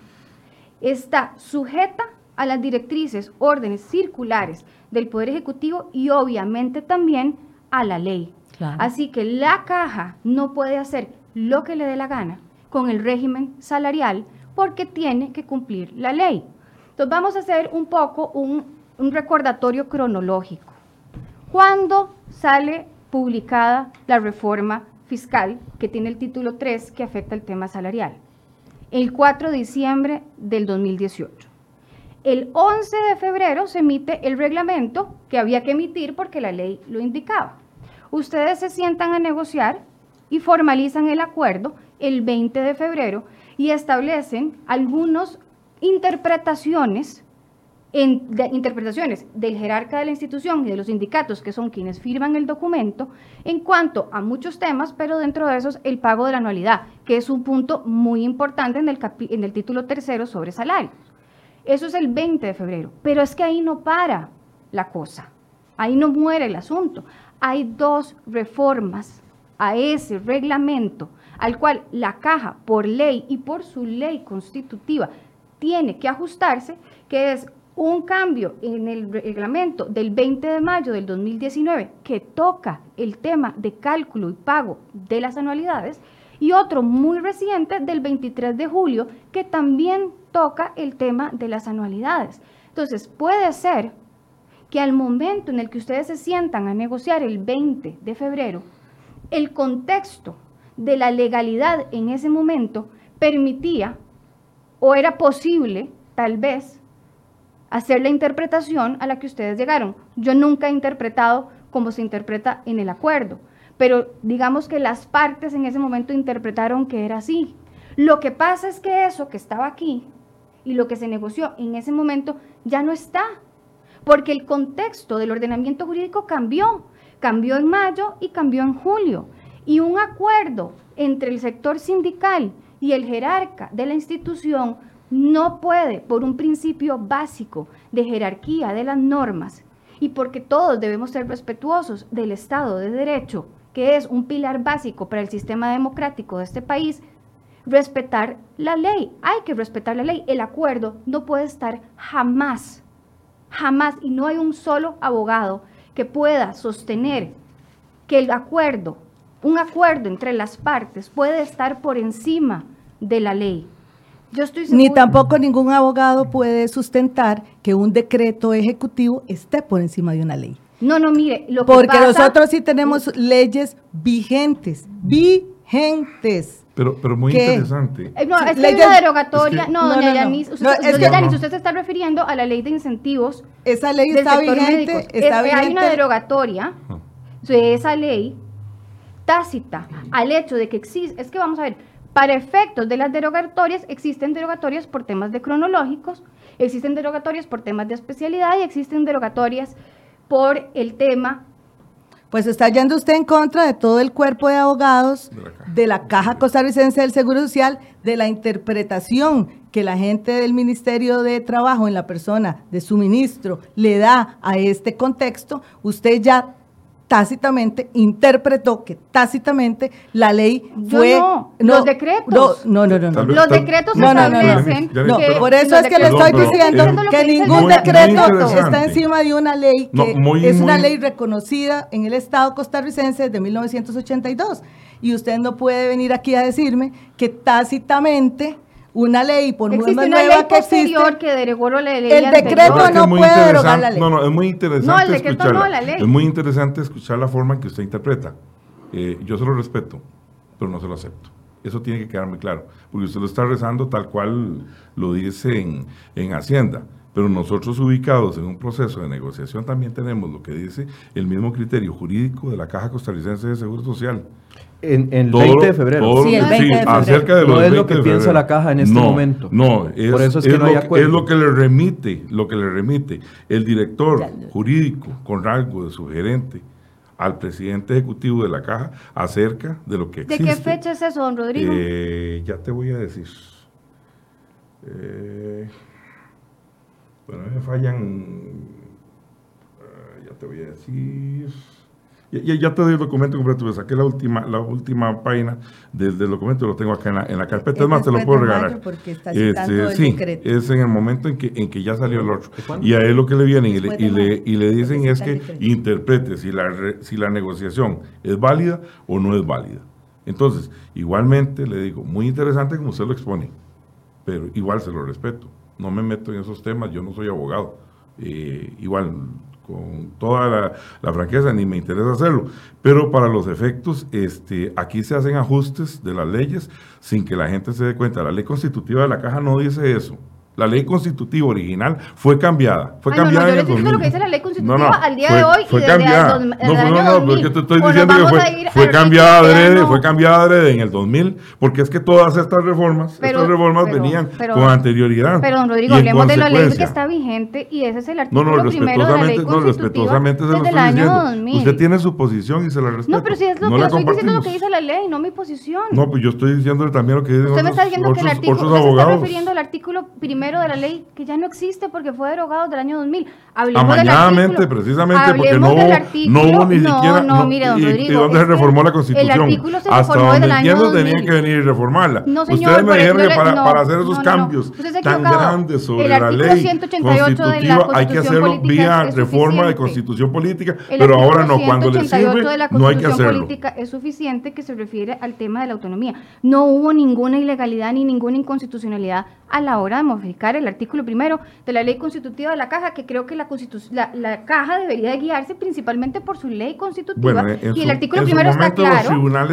está sujeta a las directrices, órdenes circulares del Poder Ejecutivo y obviamente también a la ley. Así que la caja no puede hacer lo que le dé la gana con el régimen salarial porque tiene que cumplir la ley. Entonces vamos a hacer un poco un, un recordatorio cronológico. ¿Cuándo sale publicada la reforma fiscal que tiene el título 3 que afecta el tema salarial? El 4 de diciembre del 2018. El 11 de febrero se emite el reglamento que había que emitir porque la ley lo indicaba. Ustedes se sientan a negociar y formalizan el acuerdo el 20 de febrero y establecen algunas interpretaciones en, interpretaciones del jerarca de la institución y de los sindicatos, que son quienes firman el documento, en cuanto a muchos temas, pero dentro de esos el pago de la anualidad, que es un punto muy importante en el, en el título tercero sobre salarios. Eso es el 20 de febrero, pero es que ahí no para la cosa, ahí no muere el asunto. Hay dos reformas a ese reglamento al cual la caja por ley y por su ley constitutiva tiene que ajustarse, que es un cambio en el reglamento del 20 de mayo del 2019 que toca el tema de cálculo y pago de las anualidades y otro muy reciente del 23 de julio que también toca el tema de las anualidades. Entonces, puede ser que al momento en el que ustedes se sientan a negociar el 20 de febrero, el contexto de la legalidad en ese momento permitía o era posible, tal vez, hacer la interpretación a la que ustedes llegaron. Yo nunca he interpretado como se interpreta en el acuerdo, pero digamos que las partes en ese momento interpretaron que era así. Lo que pasa es que eso que estaba aquí y lo que se negoció en ese momento ya no está, porque el contexto del ordenamiento jurídico cambió, cambió en mayo y cambió en julio, y un acuerdo entre el sector sindical y el jerarca de la institución no puede, por un principio básico de jerarquía de las normas y porque todos debemos ser respetuosos del Estado de Derecho, que es un pilar básico para el sistema democrático de este país, respetar la ley. Hay que respetar la ley. El acuerdo no puede estar jamás, jamás, y no hay un solo abogado que pueda sostener que el acuerdo, un acuerdo entre las partes, puede estar por encima de la ley. Ni tampoco ningún abogado puede sustentar que un decreto ejecutivo esté por encima de una ley. No, no, mire, lo que Porque nosotros sí tenemos leyes vigentes, vigentes. Pero, pero muy interesante. Eh, no, es que hay una derogatoria. no, doña Yanis, usted, usted se está refiriendo a la ley de incentivos. Esa ley está vigente, está vigente. Hay una derogatoria de esa ley tácita al hecho de que existe. Es que vamos a ver, para efectos de las derogatorias, existen derogatorias por temas de cronológicos, existen derogatorias por temas de especialidad y existen derogatorias por el tema pues está yendo usted en contra de todo el cuerpo de abogados de la Caja, Costarricense del Seguro Social, de la interpretación que la gente del Ministerio de Trabajo en la persona de su ministro le da a este contexto. Usted ya tácitamente interpretó que tácitamente la ley Yo fue no, los decretos. No, no, no, no. Tal vez- Los decretos No, no, no, no. establecen No, por eso es que le estoy No, diciendo es- que ningún Muy- decreto está encima de una ley No, que muy, es una muy- ley reconocida en el Estado costarricense desde 1982. Y usted no puede venir aquí a decirme que tácitamente una ley, por muy Existe una nueva ley que existe, que derogó la ley El anterior. decreto no muy puede derogar la ley. No, no, es muy interesante No, el decreto escucharla. no, la ley. Es muy interesante escuchar la forma en que usted interpreta. Eh, yo se lo respeto, pero no se lo acepto. Eso tiene que quedar muy claro, porque usted lo está rezando tal cual lo dice en, en Hacienda. Pero nosotros ubicados en un proceso de negociación también tenemos lo que dice el mismo criterio jurídico de la Caja Costarricense de Seguro Social. En, en el Todo 20 de febrero. Sí, el que- 20 de febrero. acerca de No los es lo 20 que de piensa la caja en este No, momento. No, es, Por eso es que no lo hay que- acuerdo. es lo que le remite, lo que le remite el director jurídico con rango de su gerente al presidente ejecutivo de la caja acerca de lo que ¿De existe. qué fecha es eso, don Rodrigo? Eh, ya te voy a decir. Eh, bueno, me fallan. ah, ya te voy a decir. Ya, ya- ya te doy el documento completo, me saqué la última, la última página del, del documento, lo tengo acá en la, en la carpeta, Es es más, te lo puedo regalar. mayo porque está citando el sí, decreto. es en el momento en que, en que ya salió el otro. Y a él lo que le vienen y le, y le, y le dicen es que interprete si la, re- si la negociación es válida o no es válida. Entonces, igualmente le digo, muy interesante como usted lo expone, pero igual se lo respeto. No me meto en esos temas, yo no soy abogado. Eh, igual, con toda la, la franqueza, ni me interesa hacerlo. Pero para los efectos, este, aquí se hacen ajustes de las leyes sin que la gente se dé cuenta. La ley constitutiva de la caja no dice eso. La ley constitutiva original fue cambiada. Fue Ay, no, no, cambiada yo en el lo 2000. que dice la ley constitutiva No, no, al día fue- de hoy y fue desde cambiada. No, desde el no, no, no, 2000. porque te estoy O nos diciendo que fue, fue cambiada adrede, no- fue cambiada adrede en el 2000, porque es que todas estas reformas, Pero- estas reformas pero- venían pero- con anterioridad. Pero, don Rodrigo, Y hablemos de la ley que está vigente y ese es el No, artículo no, primero de la ley respetuosamente, no, constitutiva respetuosamente se lo estoy diciendo. 2000. Usted tiene su posición y se la respeto. No, pero si es lo No que estoy diciendo lo que dice la ley, no mi posición. No, pues yo estoy diciendo también lo que dicen Usted me otros, está diciendo que el otros- artículo, otros se está abogados. refiriendo al artículo primero de la ley que ya no existe porque fue derogado del año 2000. Hablemos del Amañadamente, artículo- precisamente, porque no del artículo- no hubo ni siquiera- No, no, mire, don y- y Rodrigo. dónde se reformó la Constitución. El artículo se Hasta reformó donde desde el año entiendo 2000. tenían que venir y reformarla. No, señor, Ustedes me dijeron que para, no, para hacer esos no, no, no. cambios tan grandes sobre El la ley 188 de la constitutiva hay que hacerlo vía reforma de constitución política, El pero ahora no, cuando le 188 sirve, no hay que hacerlo. política es suficiente que se refiere al tema de la autonomía. No hubo ninguna ilegalidad ni ninguna inconstitucionalidad a la hora de modificar el artículo primero de la ley constitutiva de la Caja, que creo que la, constitu- la, la Caja debería de guiarse principalmente por su ley constitutiva. Bueno, y el artículo primero está claro.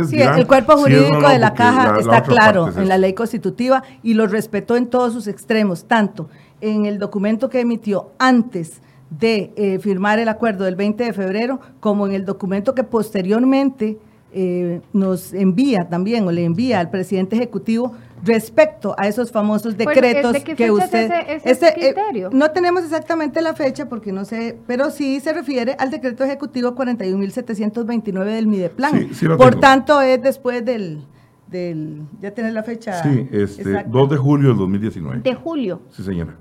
Sí, dirán el cuerpo jurídico de la caja la- está claro parte es en la ley constitutiva y lo respetó en todos sus extremos, tanto en el documento que emitió antes de eh, firmar el acuerdo del 20 de febrero, como en el documento que posteriormente eh, nos envía también o le envía al presidente ejecutivo respecto a esos famosos Bueno, decretos ¿de qué que fecha es usted ese- ese eh, criterio? no tenemos exactamente la fecha porque no sé, pero sí se refiere al decreto ejecutivo 41.729 del Mideplan. Sí, sí lo Por tengo. tanto, es después del, del ya tener la fecha. Sí, este, exacta. 2 de julio del 2019. De julio. Sí, señora.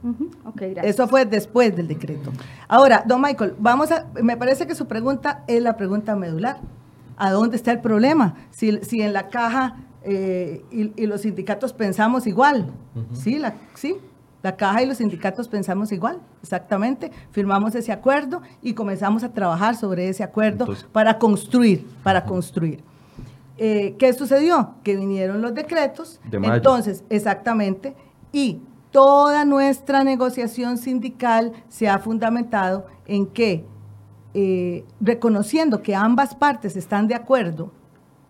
Ok, gracias. Eso fue después del decreto. Ahora, don Michael, vamos a, me parece que su pregunta es la pregunta medular. ¿A dónde está el problema? Si, si en la caja eh, y, y los sindicatos pensamos igual. Sí, la, sí, la caja y los sindicatos pensamos igual, exactamente. Firmamos ese acuerdo y comenzamos a trabajar sobre ese acuerdo Entonces- para construir, para construir. Eh, ¿Qué sucedió? Que vinieron los decretos, De mayo. entonces, exactamente, y toda nuestra negociación sindical se ha fundamentado en que, eh, reconociendo que ambas partes están de acuerdo,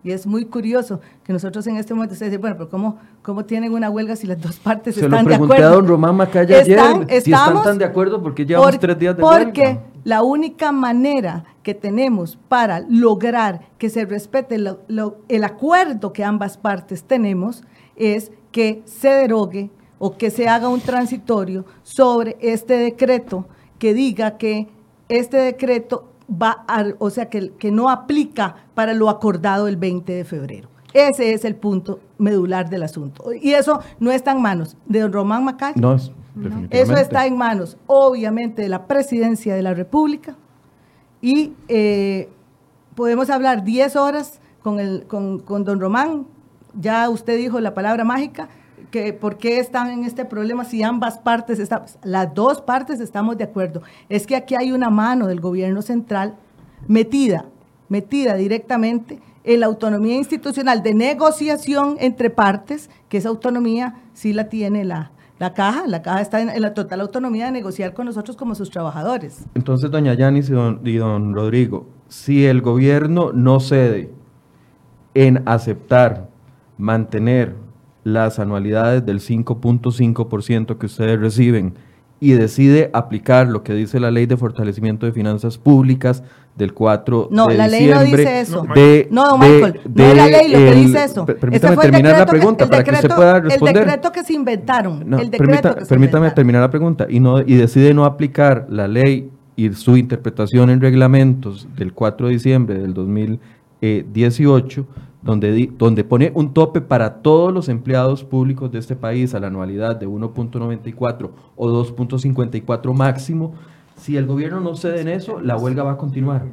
y es muy curioso que nosotros en este momento ustedes dicen, bueno, pero ¿cómo, cómo tienen una huelga si las dos *laughs* partes Se lo están de pregunté acuerdo? a don Román Macaya ayer, si están tan de acuerdo, porque llevamos por- tres días de Porque huelga. la única manera que tenemos para lograr que se respete lo- lo- el acuerdo que ambas partes tenemos es que se derogue o que se haga un transitorio sobre este decreto que diga que este decreto va a, o sea, que, que no aplica para lo acordado el 20 de febrero. Ese es el punto medular del asunto. Y eso no está en manos de don Román Macaya. No, es-. Eso está en manos, obviamente, de la presidencia de la República y eh, podemos hablar 10 horas con, el, con, con don Román, ya usted dijo la palabra mágica, por qué están en este problema si ambas partes las dos partes estamos de acuerdo. Es que aquí hay una mano del gobierno central metida, metida directamente en la autonomía institucional de negociación entre partes, que esa autonomía sí la tiene la, la caja, la caja está en, la total autonomía de negociar con nosotros como sus trabajadores. Entonces, doña Yanis y don, y don Rodrigo, si el gobierno no cede en aceptar, mantener las anualidades del 5.5% que ustedes reciben y decide aplicar lo que dice la ley de fortalecimiento de finanzas públicas del 4 no, de la ley no dice eso. De, no, don Michael, no es la ley lo que dice eso. Permítame terminar la pregunta para que usted pueda responder. El decreto que se inventaron. el decreto permita, que se permítame terminar la pregunta. Y, no, y decide no aplicar la ley y su interpretación en reglamentos del 4 de diciembre del 2018 donde, donde pone un tope para todos los empleados públicos de este país a la anualidad de 1.94 o 2.54 máximo, si el gobierno no cede en eso, la huelga va a continuar.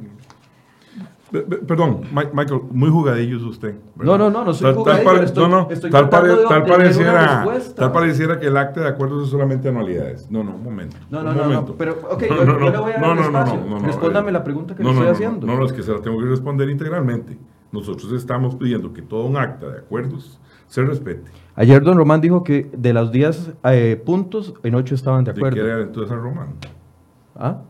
Perdón, Michael, muy jugadillo es usted. No, no, no, no soy jugadillo. no, no, tal, pareciera, tal pareciera que el acta de acuerdos es solamente anualidades. No, no, un momento. No, no, no, pero, ok, yo, no, le voy a dar no, espacio. No, no, Respóndame la pregunta que le estoy haciendo. No, no, es que se la tengo que responder integralmente. Nosotros estamos pidiendo que todo un acta de acuerdos se respete. Ayer don Román dijo que de los 10 eh, puntos, en 8 estaban de acuerdo. ¿De qué era entonces Román? ¿Ah?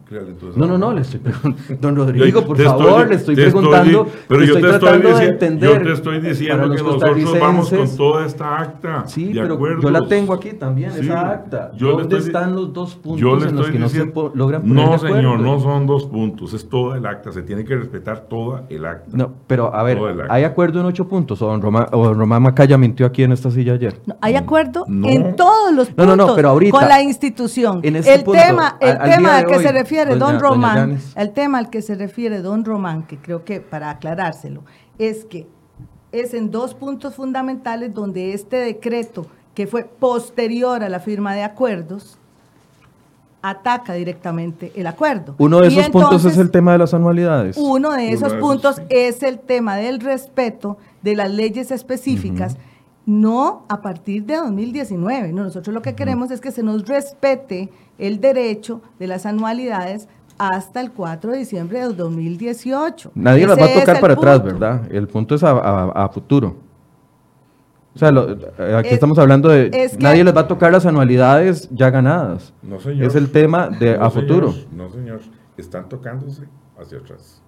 No, no, no, le estoy preguntando. *laughs* Don Rodrigo, por favor, le estoy preguntando. pero yo, te estoy diciendo, yo te estoy diciendo que nosotros vamos con toda esta acta. Sí, pero yo la tengo aquí también, esa acta. ¿Dónde están los dos puntos en los que no se logran poner No, señor, no son dos puntos, es toda el acta. Se tiene que respetar toda el acta. No, pero a ver, ¿hay acuerdo en ocho puntos? ¿O don Román, o Román Macaya mintió aquí en esta silla ayer? hay acuerdo en todos los puntos. No, no, no, pero ahorita. Con la institución. En este el tema, el tema al que se refiere don Román, el tema al que se refiere don Román, que creo que para aclarárselo, es que es en dos puntos fundamentales donde este decreto, que fue posterior a la firma de acuerdos, ataca directamente el acuerdo. Uno de esos puntos es el tema de las anualidades. Uno de esos puntos es el tema del respeto de las leyes específicas. No a partir de 2019. nosotros lo que queremos es que se nos respete el derecho de las anualidades hasta el 4 de diciembre de 2018. Nadie las va a tocar para atrás, ¿verdad? El punto es a, futuro. O sea, eh, aquí estamos hablando de nadie les va a tocar las anualidades ya ganadas. No, señor. Es el tema de a futuro. No, señor. Están tocándose hacia atrás.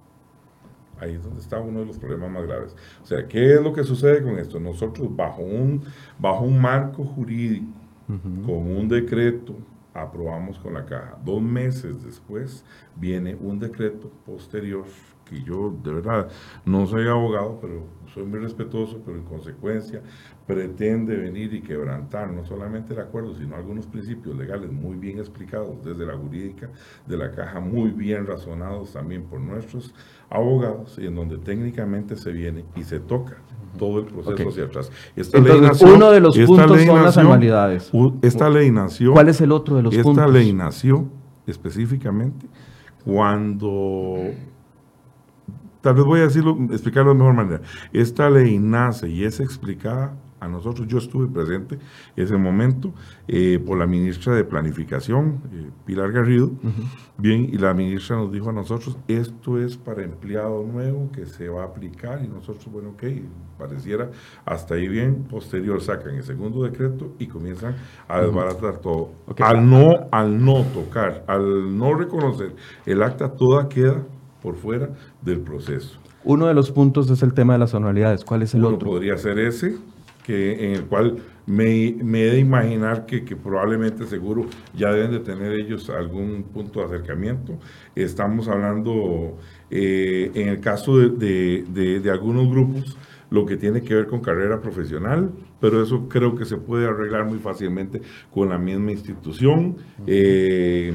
Ahí es donde está uno de los problemas más graves. O sea, ¿qué es lo que sucede con esto? Nosotros bajo un, bajo un marco jurídico, con un decreto aprobamos con la caja. Dos meses después viene un decreto posterior que yo de verdad no soy abogado, pero soy muy respetuoso, pero en consecuencia pretende venir y quebrantar no solamente el acuerdo, sino algunos principios legales muy bien explicados desde la jurídica de la caja, muy bien razonados también por nuestros abogados, y en donde técnicamente se viene y se toca todo el proceso hacia atrás. Esta Entonces, uno de los puntos son las anualidades. Esta ley nació. ¿Cuál es el otro de los puntos? Esta ley nació específicamente cuando. Tal vez voy a decirlo, explicarlo de mejor manera. Esta ley nace y es explicada a nosotros, yo estuve presente en ese momento eh, por la ministra de Planificación, eh, Pilar Garrido, bien, y la ministra nos dijo a nosotros, esto es para empleado nuevo que se va a aplicar, y nosotros, bueno, ok, pareciera hasta ahí bien, posterior sacan el segundo decreto y comienzan a desbaratar todo. Al, no, al no tocar, al no reconocer el acta, toda queda por fuera del proceso. Uno de los puntos es el tema de las anualidades. ¿Cuál es el Uno otro? Podría ser ese, que, en el cual me, me he de imaginar que, que, probablemente seguro ya deben de tener ellos algún punto de acercamiento. Estamos hablando eh, en el caso de, de, de, algunos grupos lo que tiene que ver con carrera profesional, pero eso creo que se puede arreglar muy fácilmente con la misma institución. Eh,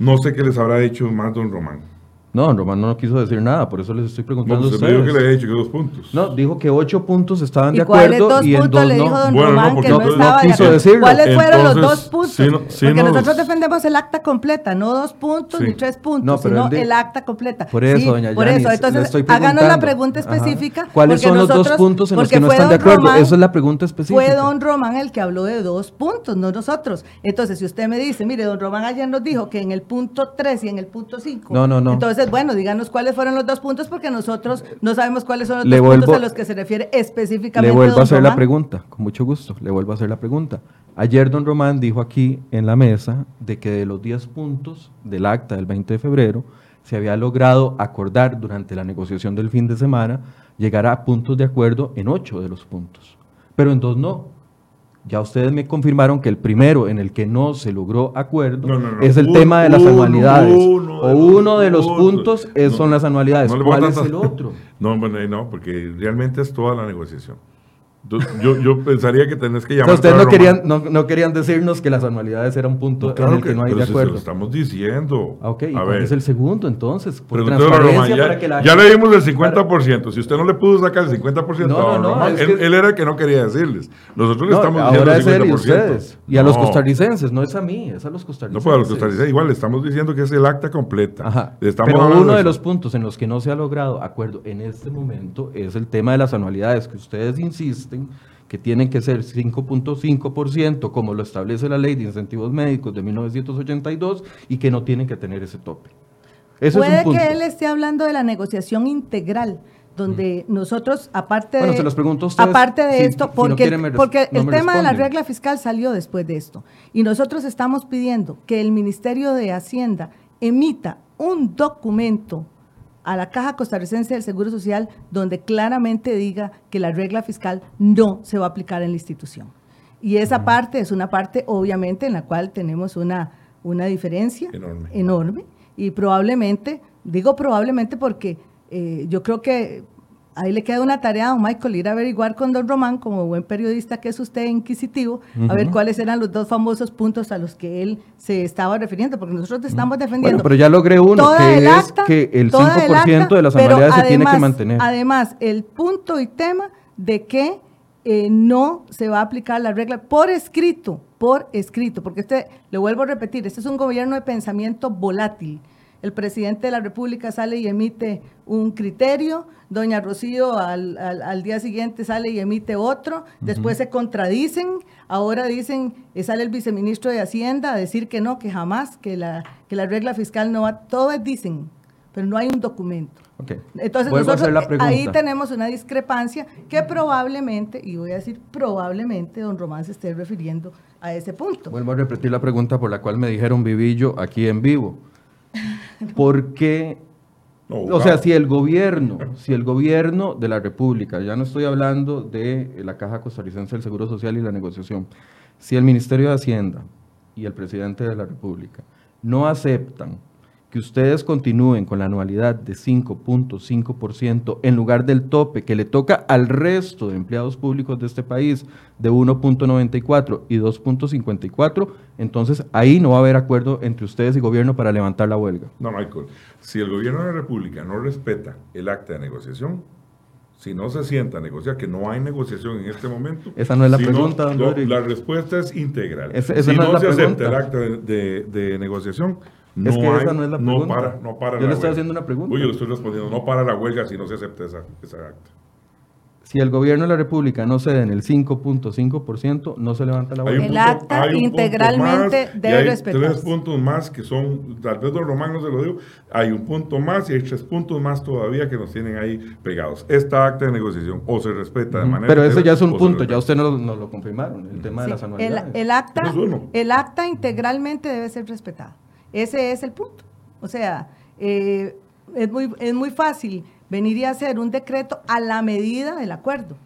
no sé qué les habrá hecho más don Román. No, don Román no quiso decir nada, por eso les estoy No, preguntando usted a me dijo ustedes. que le he dicho que dos puntos. No, dijo que ocho puntos estaban de ¿Y cuáles acuerdo dos y en puntos dos le no. dijo don Bueno, no, Román porque que no, no- no estaba de quiso acuerdo? decirlo. ¿Cuáles fueron los dos puntos? sí no- sí Porque nos- nosotros defendemos el acta completa, no dos puntos Sí. ni tres puntos, No, sino el acta completa. Por eso, Sí, doña Por Yanis, eso, le entonces estoy háganos la pregunta Ajá. específica. ¿Cuáles porque son los dos puntos en los porque que no fue están de don acuerdo? Román- Esa es la pregunta específica. Fue don Román el que habló de dos puntos, no nosotros. Entonces, si usted me dice, mire, don Román ayer nos dijo que en el punto 3 y en el punto 5. No, no, no. Entonces, bueno, díganos cuáles fueron los dos puntos porque nosotros no sabemos cuáles son los Le dos puntos a los que se refiere específicamente Le vuelvo don a hacer la pregunta, con mucho gusto, le vuelvo a hacer la pregunta. Ayer don Román dijo aquí en la mesa de que de los 10 puntos del acta del 20 de febrero se había logrado acordar durante la negociación del fin de semana llegar a puntos de acuerdo en 8 de los puntos, pero en dos no. Ya ustedes me confirmaron que el primero en el que no se logró acuerdo No, no, no. es el tema de las anualidades. uno o de los uno de los puntos. es- son las anualidades. ¿Cuál es tantas- el otro? *laughs* No, bueno, no, porque realmente es toda la negociación. Yo, yo, pensaría que tenés que O sea, llamar. ustedes no querían, no, no querían decirnos que las anualidades eran un punto en el que, no hay de si se acuerdo. lo estamos diciendo. Ah, ok, ¿y a ver. es el segundo entonces? Por transparencia Román, para que la ya, ya gente- le dimos el 50%. Si usted no le pudo sacar el 50% No, no, no, él, que- él era el que no quería decirles. Nosotros le No, estamos ahora es diciendo él el y 50%. ustedes. Y a los No, costarricenses, no es a mí, es a los No, costarricenses. pues a los costarricenses igual le estamos diciendo que es el acta completa. Ajá. Estamos Pero uno de los puntos en los que no se ha logrado acuerdo en este momento es el tema de las anualidades, que ustedes insisten que tienen que ser 5.5%, como lo establece la ley de incentivos médicos de 1982, y que no tienen que tener ese tope. Puede es un punto. que él esté hablando de la negociación integral, donde nosotros, aparte Bueno, de, se los pregunto a ustedes, aparte de si- esto, si no porque, quieren porque no el tema de la regla fiscal salió después de esto, y nosotros estamos pidiendo que el Ministerio de Hacienda emita un documento a la Caja Costarricense del Seguro Social donde claramente diga que la regla fiscal no se va a aplicar en la institución. Y esa parte es una parte, obviamente, en la cual tenemos una, una diferencia Enorme. enorme. Y probablemente, digo probablemente porque eh, yo creo que ahí le queda una tarea a don Michael ir a averiguar con don Román, como buen periodista que es usted inquisitivo, a ver cuáles eran los dos famosos puntos a los que él se estaba refiriendo, porque nosotros estamos defendiendo. Bueno, pero ya logré uno, toda que el es acta, que el toda el 5% acta, de las anualidades se tiene que mantener. Además, el punto y tema de que eh, no se va a aplicar la regla por escrito, por escrito, porque este, le vuelvo a repetir, este es un gobierno de pensamiento volátil. El presidente de la República sale y emite un criterio, doña Rocío al, al- al día siguiente sale y emite otro, después se contradicen, ahora dicen, eh, sale el viceministro de Hacienda a decir que no, que jamás, que la, que la regla fiscal no va, todo es dicen, pero no hay un documento. Entonces Vuelvo nosotros eh, ahí tenemos una discrepancia que probablemente, y voy a decir probablemente, don Román se esté refiriendo a ese punto. Vuelvo a repetir la pregunta por la cual me dijeron Vivillo aquí en vivo. *laughs* ¿Por qué? No, O sea, si el gobierno, si el gobierno de la República, ya no estoy hablando de la Caja Costarricense del Seguro Social y la negociación, si el Ministerio de Hacienda y el presidente de la República no aceptan que ustedes continúen con la anualidad de 5.5% en lugar del tope que le toca al resto de empleados públicos de este país de 1.94 y 2.54, entonces ahí no va a haber acuerdo entre ustedes y gobierno para levantar la huelga. No, Michael, si el gobierno de la República no respeta el acta de negociación, si no se sienta a negociar, que no hay negociación en este momento. Esa no es la si pregunta, don no. La respuesta es integral. Esa- esa si no es la se acepta pregunta. el acta de, de- de negociación, no Es que hay- esa no es la no pregunta. para, no para Yo la le estoy huelga. haciendo una pregunta. Oye, le estoy respondiendo, no para la huelga si no se acepta esa, esa acta. Si el gobierno de la República no cede en el 5.5%, no se levanta la Hay huelga. El punto- acta hay un punto integralmente más, debe hay respetarse. Tres puntos más que son, tal vez don Román no se lo digo, hay un punto más y hay tres puntos más todavía que nos tienen ahí pegados. Esta acta de negociación o se respeta de manera. Pero eso ya es un punto, ya usted nos, nos lo confirmaron, el tema de Sí, las el, anualidades. el acta, es el acta integralmente debe ser respetado. Ese es el punto. O sea, eh, es, muy, es muy fácil venir y hacer un decreto a la medida del acuerdo.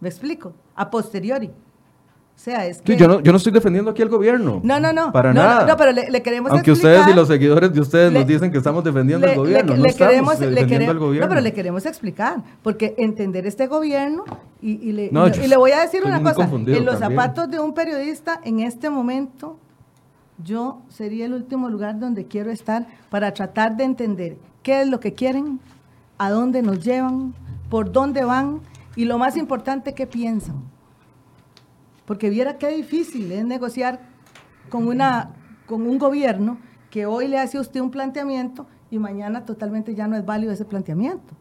¿Me explico? A posteriori. O sea, es que... Sí, yo, no, yo no estoy defendiendo aquí al gobierno. No, no, no. Para No, nada. no, pero le- le queremos Aunque explicar- ustedes y los seguidores de ustedes Le- nos dicen que estamos defendiendo Le- al gobierno. le- no estamos queremos- defendiendo quere- al gobierno. No, pero le queremos explicar, porque entender este gobierno, y, y le, y- le voy a decir una cosa, en los también. zapatos de un periodista, en este momento, yo sería el último lugar donde quiero estar para tratar de entender qué es lo que quieren, a dónde nos llevan, por dónde van y lo más importante, qué piensan. Porque viera qué difícil es negociar con, una, con un gobierno que hoy le hace a usted un planteamiento y mañana totalmente ya no es válido ese planteamiento.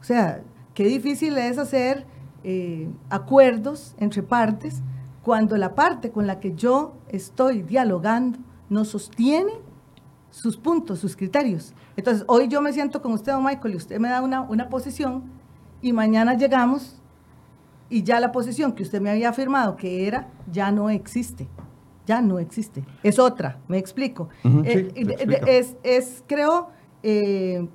O sea, qué difícil es hacer eh, acuerdos entre partes cuando la parte con la que yo estoy dialogando no sostiene sus puntos, sus criterios. Entonces, hoy yo me siento con usted, don Michael, y usted me da una, una posición, y mañana llegamos y ya la posición que usted me había afirmado que era, ya no existe. Ya no existe. Es otra, me explico. Eh, es, es, creo, eh,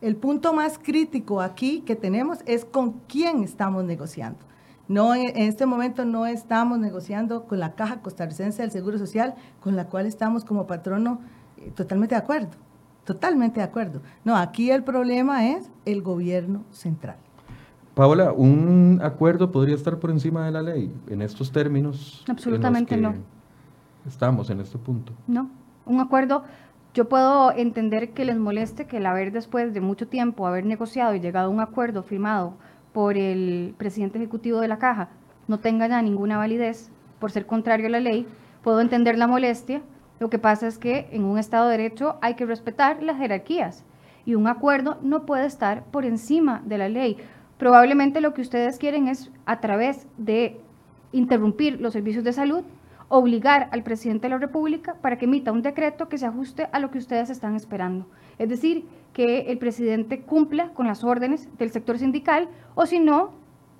el punto más crítico aquí que tenemos es con quién estamos negociando. No, en este momento no estamos negociando con la Caja Costarricense del Seguro Social, con la cual estamos como patrono eh, totalmente de acuerdo, totalmente de acuerdo. No, aquí el problema es el gobierno central. Paola, ¿un acuerdo podría estar por encima de la ley en estos términos? Absolutamente no. Estamos en este punto. No, un acuerdo, yo puedo entender que les moleste que el haber después de mucho tiempo haber negociado y llegado a un acuerdo firmado por el presidente ejecutivo de la caja no tenga ya ninguna validez por ser contrario a la ley, puedo entender la molestia. Lo que pasa es que en un Estado de Derecho hay que respetar las jerarquías y un acuerdo no puede estar por encima de la ley. Probablemente lo que ustedes quieren es, a través de interrumpir los servicios de salud, obligar al presidente de la República para que emita un decreto que se ajuste a lo que ustedes están esperando. Es decir, que el presidente cumpla con las órdenes del sector sindical o si no,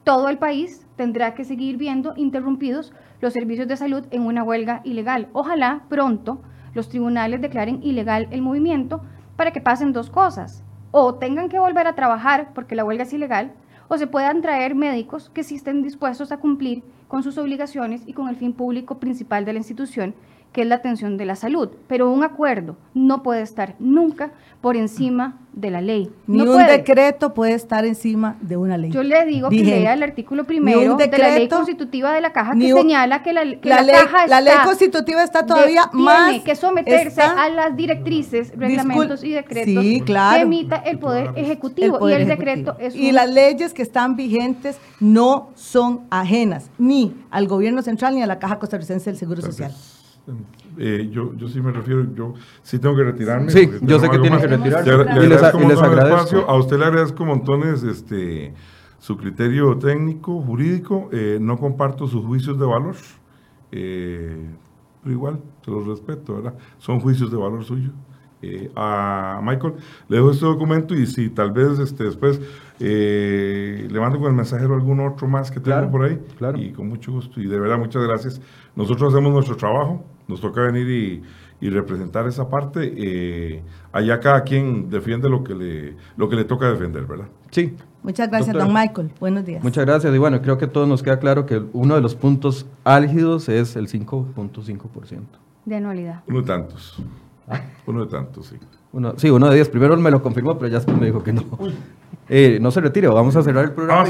todo el país tendrá que seguir viendo interrumpidos los servicios de salud en una huelga ilegal. Ojalá pronto los tribunales declaren ilegal el movimiento para que pasen dos cosas. O tengan que volver a trabajar porque la huelga es ilegal, o se puedan traer médicos que sí estén dispuestos a cumplir con sus obligaciones y con el fin público principal de la institución, que es la atención de la salud. Pero un acuerdo no puede estar nunca por encima de la ley. Ni un decreto puede estar encima de una ley. Yo le digo que lea el artículo primero de la ley constitutiva de la caja que señala que la, ley, caja La ley constitutiva está todavía más... Tiene que someterse a las directrices, reglamentos y decretos que emita el Poder Ejecutivo. y el decreto es... Y las leyes que están vigentes no son ajenas ni al gobierno central ni a la Caja Costarricense del Seguro Social. Eh, yo, yo sí me refiero, yo sí tengo que retirarme. Sí, yo sé que tiene que retirarse. y les, agradezco. A usted le agradezco montones este, su criterio técnico, jurídico. Eh, no comparto sus juicios de valor, eh, pero igual, se los respeto, ¿verdad? Son juicios de valor suyos. a Michael le dejo este documento y si tal vez este, después le mando con el mensajero algún otro más que tengo por ahí. Claro. Y con mucho gusto. Y de verdad, muchas gracias. Nosotros hacemos nuestro trabajo nos toca venir y, representar esa parte. Eh, allá cada quien defiende lo que, le, lo que le toca defender, ¿verdad? Sí. Muchas gracias, don Michael. Buenos días. Muchas gracias. Y bueno, creo que a todos nos queda claro que uno de los puntos álgidos es el 5.5%. De anualidad. Uno de tantos. ¿Ah? Uno de tantos, sí. Uno, sí, uno de diez. Primero me lo confirmó, pero ya me dijo que no. Eh, no se retire, vamos a cerrar el programa.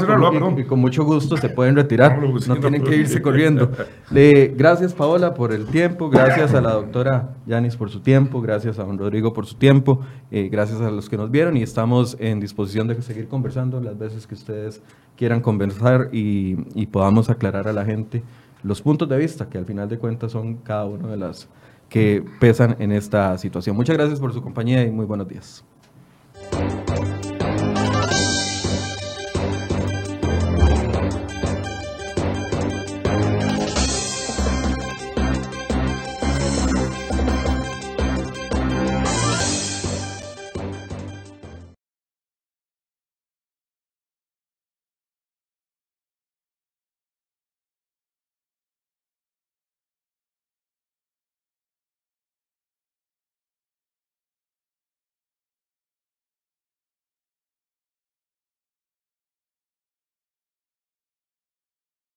y, con, mucho gusto se *laughs* pueden retirar. No, tienen que irse corriendo. gracias, Paola, por el tiempo. Gracias a la doctora Yanis por su tiempo. Gracias a don Rodrigo por su tiempo. Eh, gracias a los que nos vieron y estamos en disposición de seguir conversando las veces que ustedes quieran conversar y, y podamos aclarar a la gente los puntos de vista que al final de cuentas son cada una de las que pesan en esta situación. Muchas gracias por su compañía y muy buenos días.